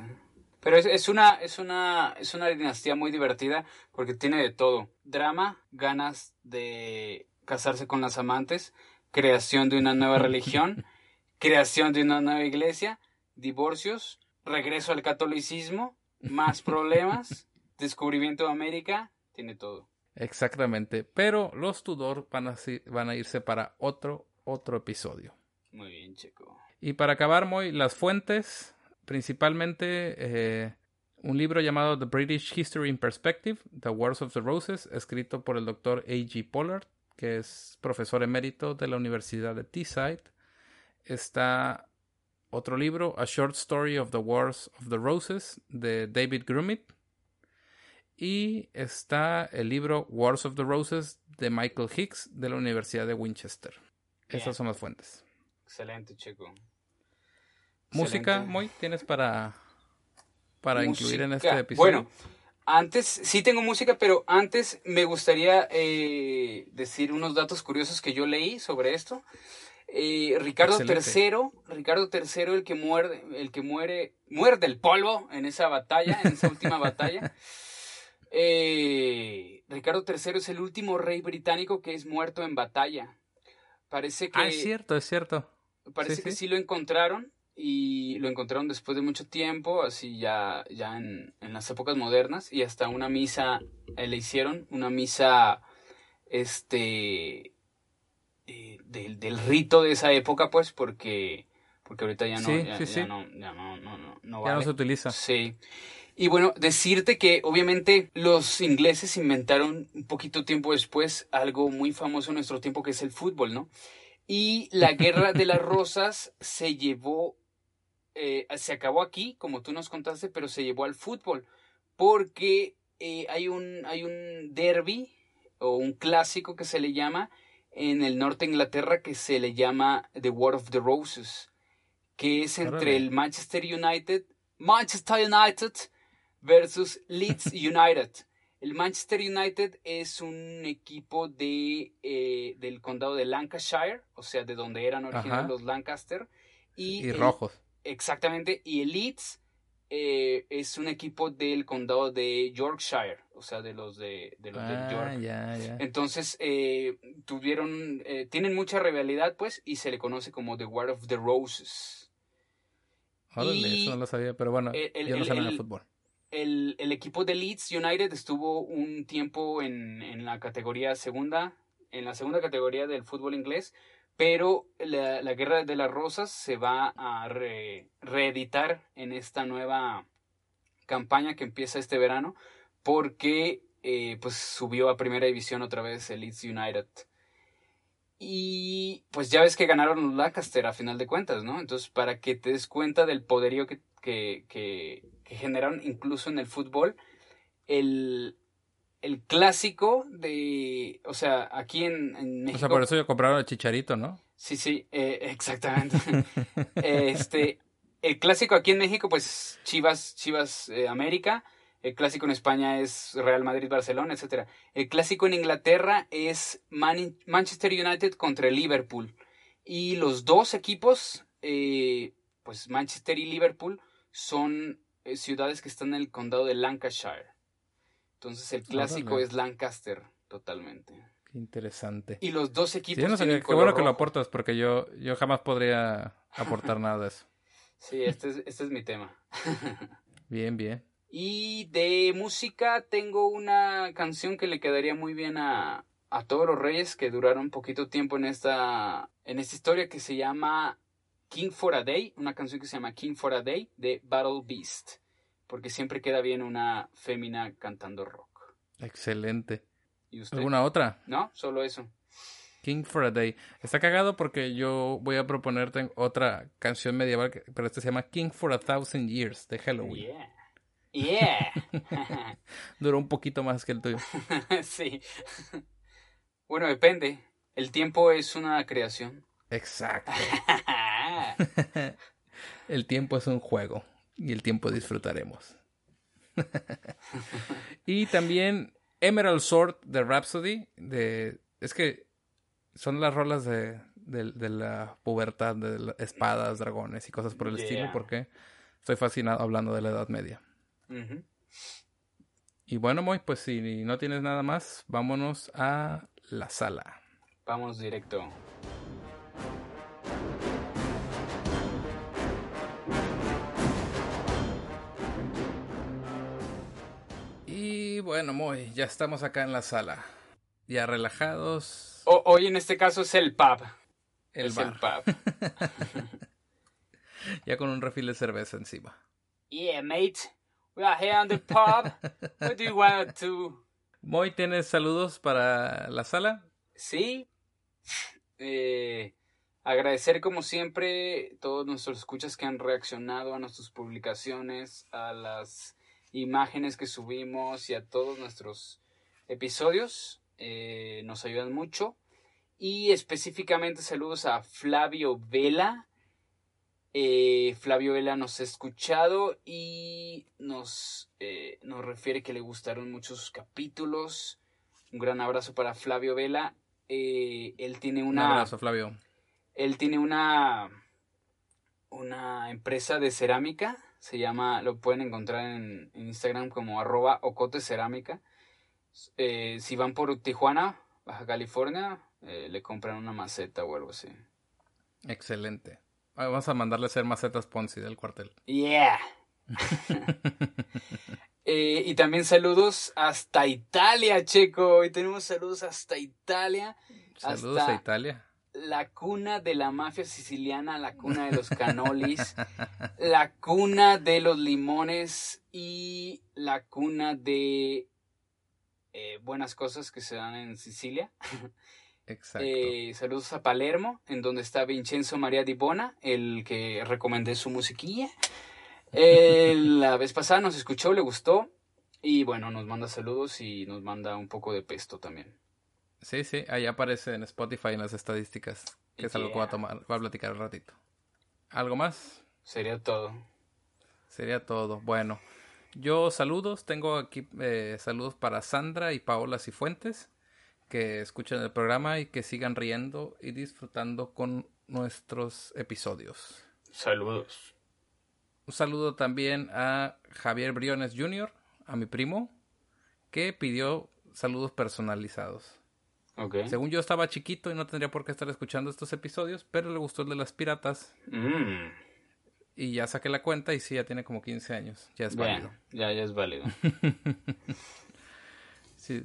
Pero es, es, una, es, una, es una dinastía muy divertida porque tiene de todo. Drama, ganas de casarse con las amantes, creación de una nueva religión, creación de una nueva iglesia, divorcios, regreso al catolicismo, más problemas, descubrimiento de América, tiene todo. Exactamente, pero los Tudor van a, van a irse para otro, otro episodio. Muy bien, chico. Y para acabar, muy las fuentes, principalmente eh, un libro llamado The British History in Perspective, The Wars of the Roses, escrito por el doctor A.G. Pollard, que es profesor emérito de la Universidad de Teesside. Está otro libro, A Short Story of the Wars of the Roses, de David Grumit. Y está el libro Wars of the Roses de Michael Hicks de la Universidad de Winchester. Esas son las fuentes. Excelente, chico. Música, Moy, tienes para, para incluir en este episodio. Bueno, antes, sí tengo música, pero antes me gustaría eh, decir unos datos curiosos que yo leí sobre esto. Eh, Ricardo III, Ricardo III, el que muerde, el que muere, muerde el polvo en esa batalla, en esa última batalla. Eh, Ricardo III es el último rey británico que es muerto en batalla. Parece que. Ah, es cierto, es cierto. Parece que sí. lo encontraron y lo encontraron después de mucho tiempo, así ya, ya en, en las épocas modernas, y hasta una misa eh, le hicieron, una misa, este, eh, del, del, rito de esa época, pues, porque, porque ahorita ya no, ya, ya, no, ya no, no, no, ya no se utiliza. Sí. Y bueno, decirte que obviamente los ingleses inventaron un poquito tiempo después algo muy famoso en nuestro tiempo que es el fútbol, ¿no? Y la guerra de las rosas se llevó, eh, se acabó aquí, como tú nos contaste, pero se llevó al fútbol, porque eh, hay, un, hay un derby o un clásico que se le llama en el norte de Inglaterra que se le llama The War of the Roses, que es entre el Manchester United, Manchester United versus Leeds United. El Manchester United es un equipo de, eh, del condado de Lancashire, o sea, de donde eran originales los Lancaster. Y, rojos. Exactamente. Y el Leeds eh, es un equipo del condado de Yorkshire, o sea, de los de, de los ah, York. Ya, ya. Entonces, eh, tuvieron, eh, tienen mucha rivalidad, pues, y se le conoce como The War of the Roses. Órale, y eso no lo sabía, pero bueno, el, yo no sé el, de fútbol. El, el, equipo de Leeds United estuvo un tiempo en, en la categoría segunda, en la segunda categoría del fútbol inglés, pero la, la, Guerra de las Rosas se va a re, reeditar en esta nueva campaña que empieza este verano porque eh, pues subió a primera división otra vez el Leeds United y pues ya ves que ganaron los Lancaster a final de cuentas, ¿no? Entonces para que te des cuenta del poderío que, que, que generaron incluso en el fútbol, el, el clásico de, o sea, aquí en, en, México. O sea, por eso yo compraron el chicharito, ¿no? Sí, sí, eh, exactamente. este, el clásico aquí en México, pues Chivas, Chivas eh, América. El clásico en España es Real Madrid-Barcelona, etcétera. El clásico en Inglaterra es Man Manchester United contra el Liverpool. Y los dos equipos, eh, pues Manchester y Liverpool, son ciudades que están en el condado de Lancashire. Entonces el clásico es Lancaster totalmente. Qué interesante. Y los dos equipos. Sí, no qué bueno que lo aportas porque yo, yo jamás podría aportar nada de eso. Sí, este es, este es mi tema. bien, bien. Y de música tengo una canción que le quedaría muy bien a, a todos los reyes que duraron poquito tiempo en esta, en esta historia que se llama King for a Day, una canción que se llama King for a Day de Battle Beast porque siempre queda bien una fémina cantando rock. Excelente. ¿Y usted? ¿Alguna otra? No, solo eso. King for a Day. Está cagado porque yo voy a proponerte otra canción medieval, pero esta se llama King for a Thousand Years de Halloween. Yeah. Yeah. Duró un poquito más que el tuyo. sí. Bueno, depende. El tiempo es una creación. Exacto. el tiempo es un juego y el tiempo disfrutaremos. y también Emerald Sword de Rhapsody. De, es que son las rolas de, de, de la pubertad, de espadas, dragones y cosas por el yeah. estilo, porque estoy fascinado hablando de la Edad Media. Uh -huh. Y bueno, Moy, pues si no tienes nada más, vámonos a la sala. Vamos directo. Bueno, muy, ya estamos acá en la sala. Ya relajados. O, hoy en este caso es el pub. El es bar. el pub. ya con un refil de cerveza encima. Yeah, mate. We are here on the pub. What do you want to? Moy, ¿tienes saludos para la sala? Sí. Eh, agradecer como siempre todos nuestros escuchas que han reaccionado a nuestras publicaciones, a las imágenes que subimos y a todos nuestros episodios. Eh, nos ayudan mucho. Y específicamente saludos a Flavio Vela. Eh, Flavio Vela nos ha escuchado y nos, eh, nos refiere que le gustaron muchos capítulos. Un gran abrazo para Flavio Vela. él tiene una. Un abrazo, Flavio. Él tiene una. Una empresa de cerámica. Se llama. Lo pueden encontrar en, Instagram como arroba ocote cerámica. si van por Tijuana, Baja California, eh, le compran una maceta o algo así. Excelente. Vamos a mandarle a hacer macetas Ponzi del cuartel. Yeah. Eh, y también saludos hasta Italia, Checo. Hoy tenemos saludos hasta Italia. Saludos a Italia. La cuna de la mafia siciliana, la cuna de los canolis, la cuna de los limones y la cuna de eh, buenas cosas que se dan en Sicilia. Exacto. Eh, saludos a Palermo, en donde está Vincenzo María Di Bona, el que recomendé su musiquilla. la vez pasada nos escuchó, le gustó. Y bueno, nos manda saludos y nos manda un poco de pesto también. Sí, sí, ahí aparece en Spotify en las estadísticas, que es algo que voy a, tomar, voy a platicar un ratito. ¿Algo más? Sería todo. Sería todo. Bueno, yo saludos, tengo aquí eh, saludos para Sandra y Paola Cifuentes que escuchen el programa y que sigan riendo y disfrutando con nuestros episodios. Saludos. Un saludo también a Javier Briones Jr., a mi primo, que pidió saludos personalizados. Okay. Según yo estaba chiquito y no tendría por qué estar escuchando estos episodios, pero le gustó el de las piratas. Mm. Y ya saqué la cuenta y sí, ya tiene como 15 años. Ya es válido. Ya, ya es válido. sí,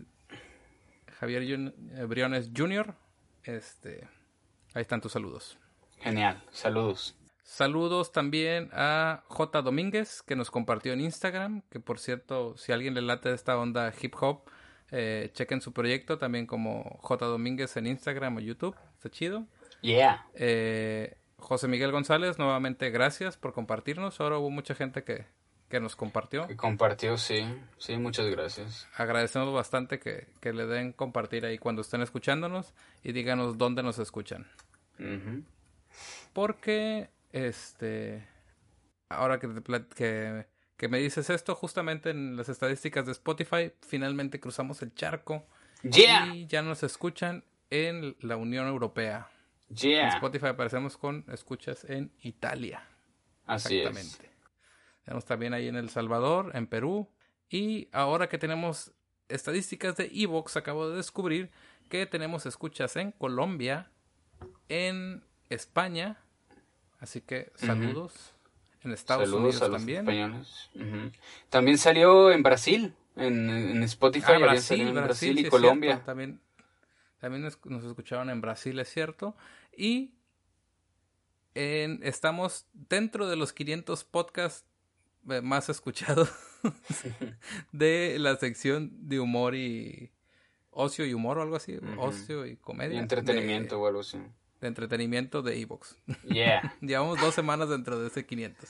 Javier eh, Briones Jr. Este, ahí están tus saludos. Genial, saludos. Saludos también a J. Domínguez, que nos compartió en Instagram, que por cierto, si alguien le late esta onda hip hop, eh, chequen su proyecto también como J. Domínguez en Instagram o YouTube, está chido. Yeah. Eh, José Miguel González, nuevamente gracias por compartirnos. Ahora hubo mucha gente que, que nos compartió. Que compartió, sí. Sí, muchas gracias. Agradecemos bastante que, le den compartir ahí cuando estén escuchándonos y díganos dónde nos escuchan. Porque, este, ahora que, que, que, me dices esto, justamente en las estadísticas de Spotify, finalmente cruzamos el charco. Y ya nos escuchan en la Unión Europea. En Spotify aparecemos con escuchas en Italia. Así Exactamente. Tenemos también ahí en El Salvador, en Perú. Y ahora que tenemos estadísticas de Evox, acabo de descubrir que tenemos escuchas en Colombia, en España. Así que saludos. En Estados Unidos también. También salió en Brasil, en, Spotify. Ah, Brasil, en Brasil, y Colombia. También, también nos escucharon en Brasil, es cierto. Y en, estamos dentro de los 500 podcasts eh, más escuchado de la sección de humor y ocio y humor o algo así, ocio y comedia. Y entretenimiento o algo así. De entretenimiento de Evox. Yeah. Llevamos dos semanas dentro de ese 500.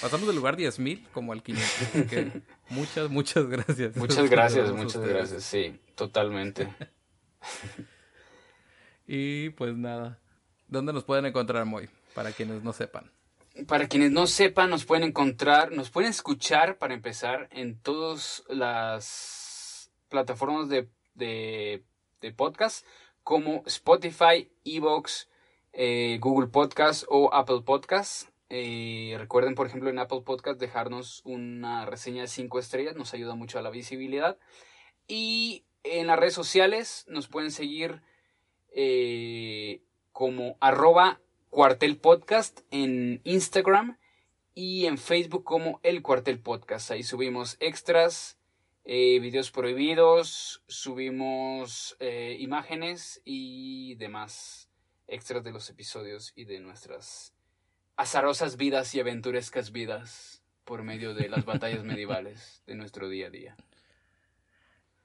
Pasamos del lugar 10.000 como al 500. muchas, muchas gracias. Muchas gracias, muchas gracias. Sí, totalmente. y pues nada. ¿Dónde nos pueden encontrar, Moy? Para quienes no sepan. Para quienes no sepan, nos pueden encontrar, nos pueden escuchar para empezar en todas las plataformas de, de, podcast como Spotify, Evox, eh, Google Podcast o Apple Podcast. Eh, recuerden, por ejemplo, en Apple Podcast dejarnos una reseña de 5 estrellas, nos ayuda mucho a la visibilidad. Y en las redes sociales nos pueden seguir eh, como arroba Cuartel Podcast en Instagram y en Facebook como El Cuartel Podcast. Ahí subimos extras, eh, videos prohibidos, subimos eh, imágenes y demás extras de los episodios y de nuestras azarosas vidas y aventurescas vidas. por medio de las batallas medievales de nuestro día a día.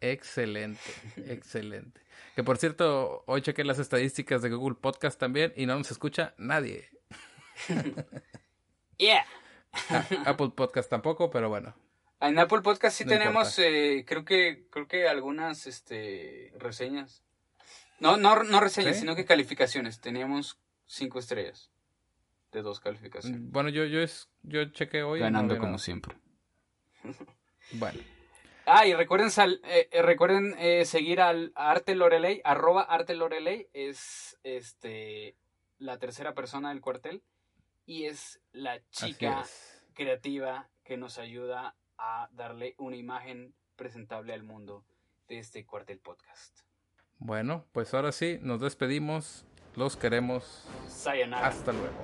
Excelente, excelente. Que por cierto, hoy chequé las estadísticas de Google Podcast también y no nos escucha nadie. yeah. Apple Podcast tampoco, pero bueno. En Apple Podcast sí tenemos, eh, creo que, creo que algunas, este, reseñas. No, no, no reseñas, sino que calificaciones. Teníamos cinco estrellas de dos calificaciones. Mm, bueno, yo, yo es, yo chequé hoy. Ganando como siempre. bueno. Ah, y recuerden, eh, eh, recuerden seguir al Arte Loreley, arroba Arte Loreley, es este la tercera persona del cuartel y es la chica creativa que nos ayuda a darle una imagen presentable al mundo de este cuartel podcast. Bueno, pues ahora sí, nos despedimos. Los queremos. Sayonara. Hasta luego.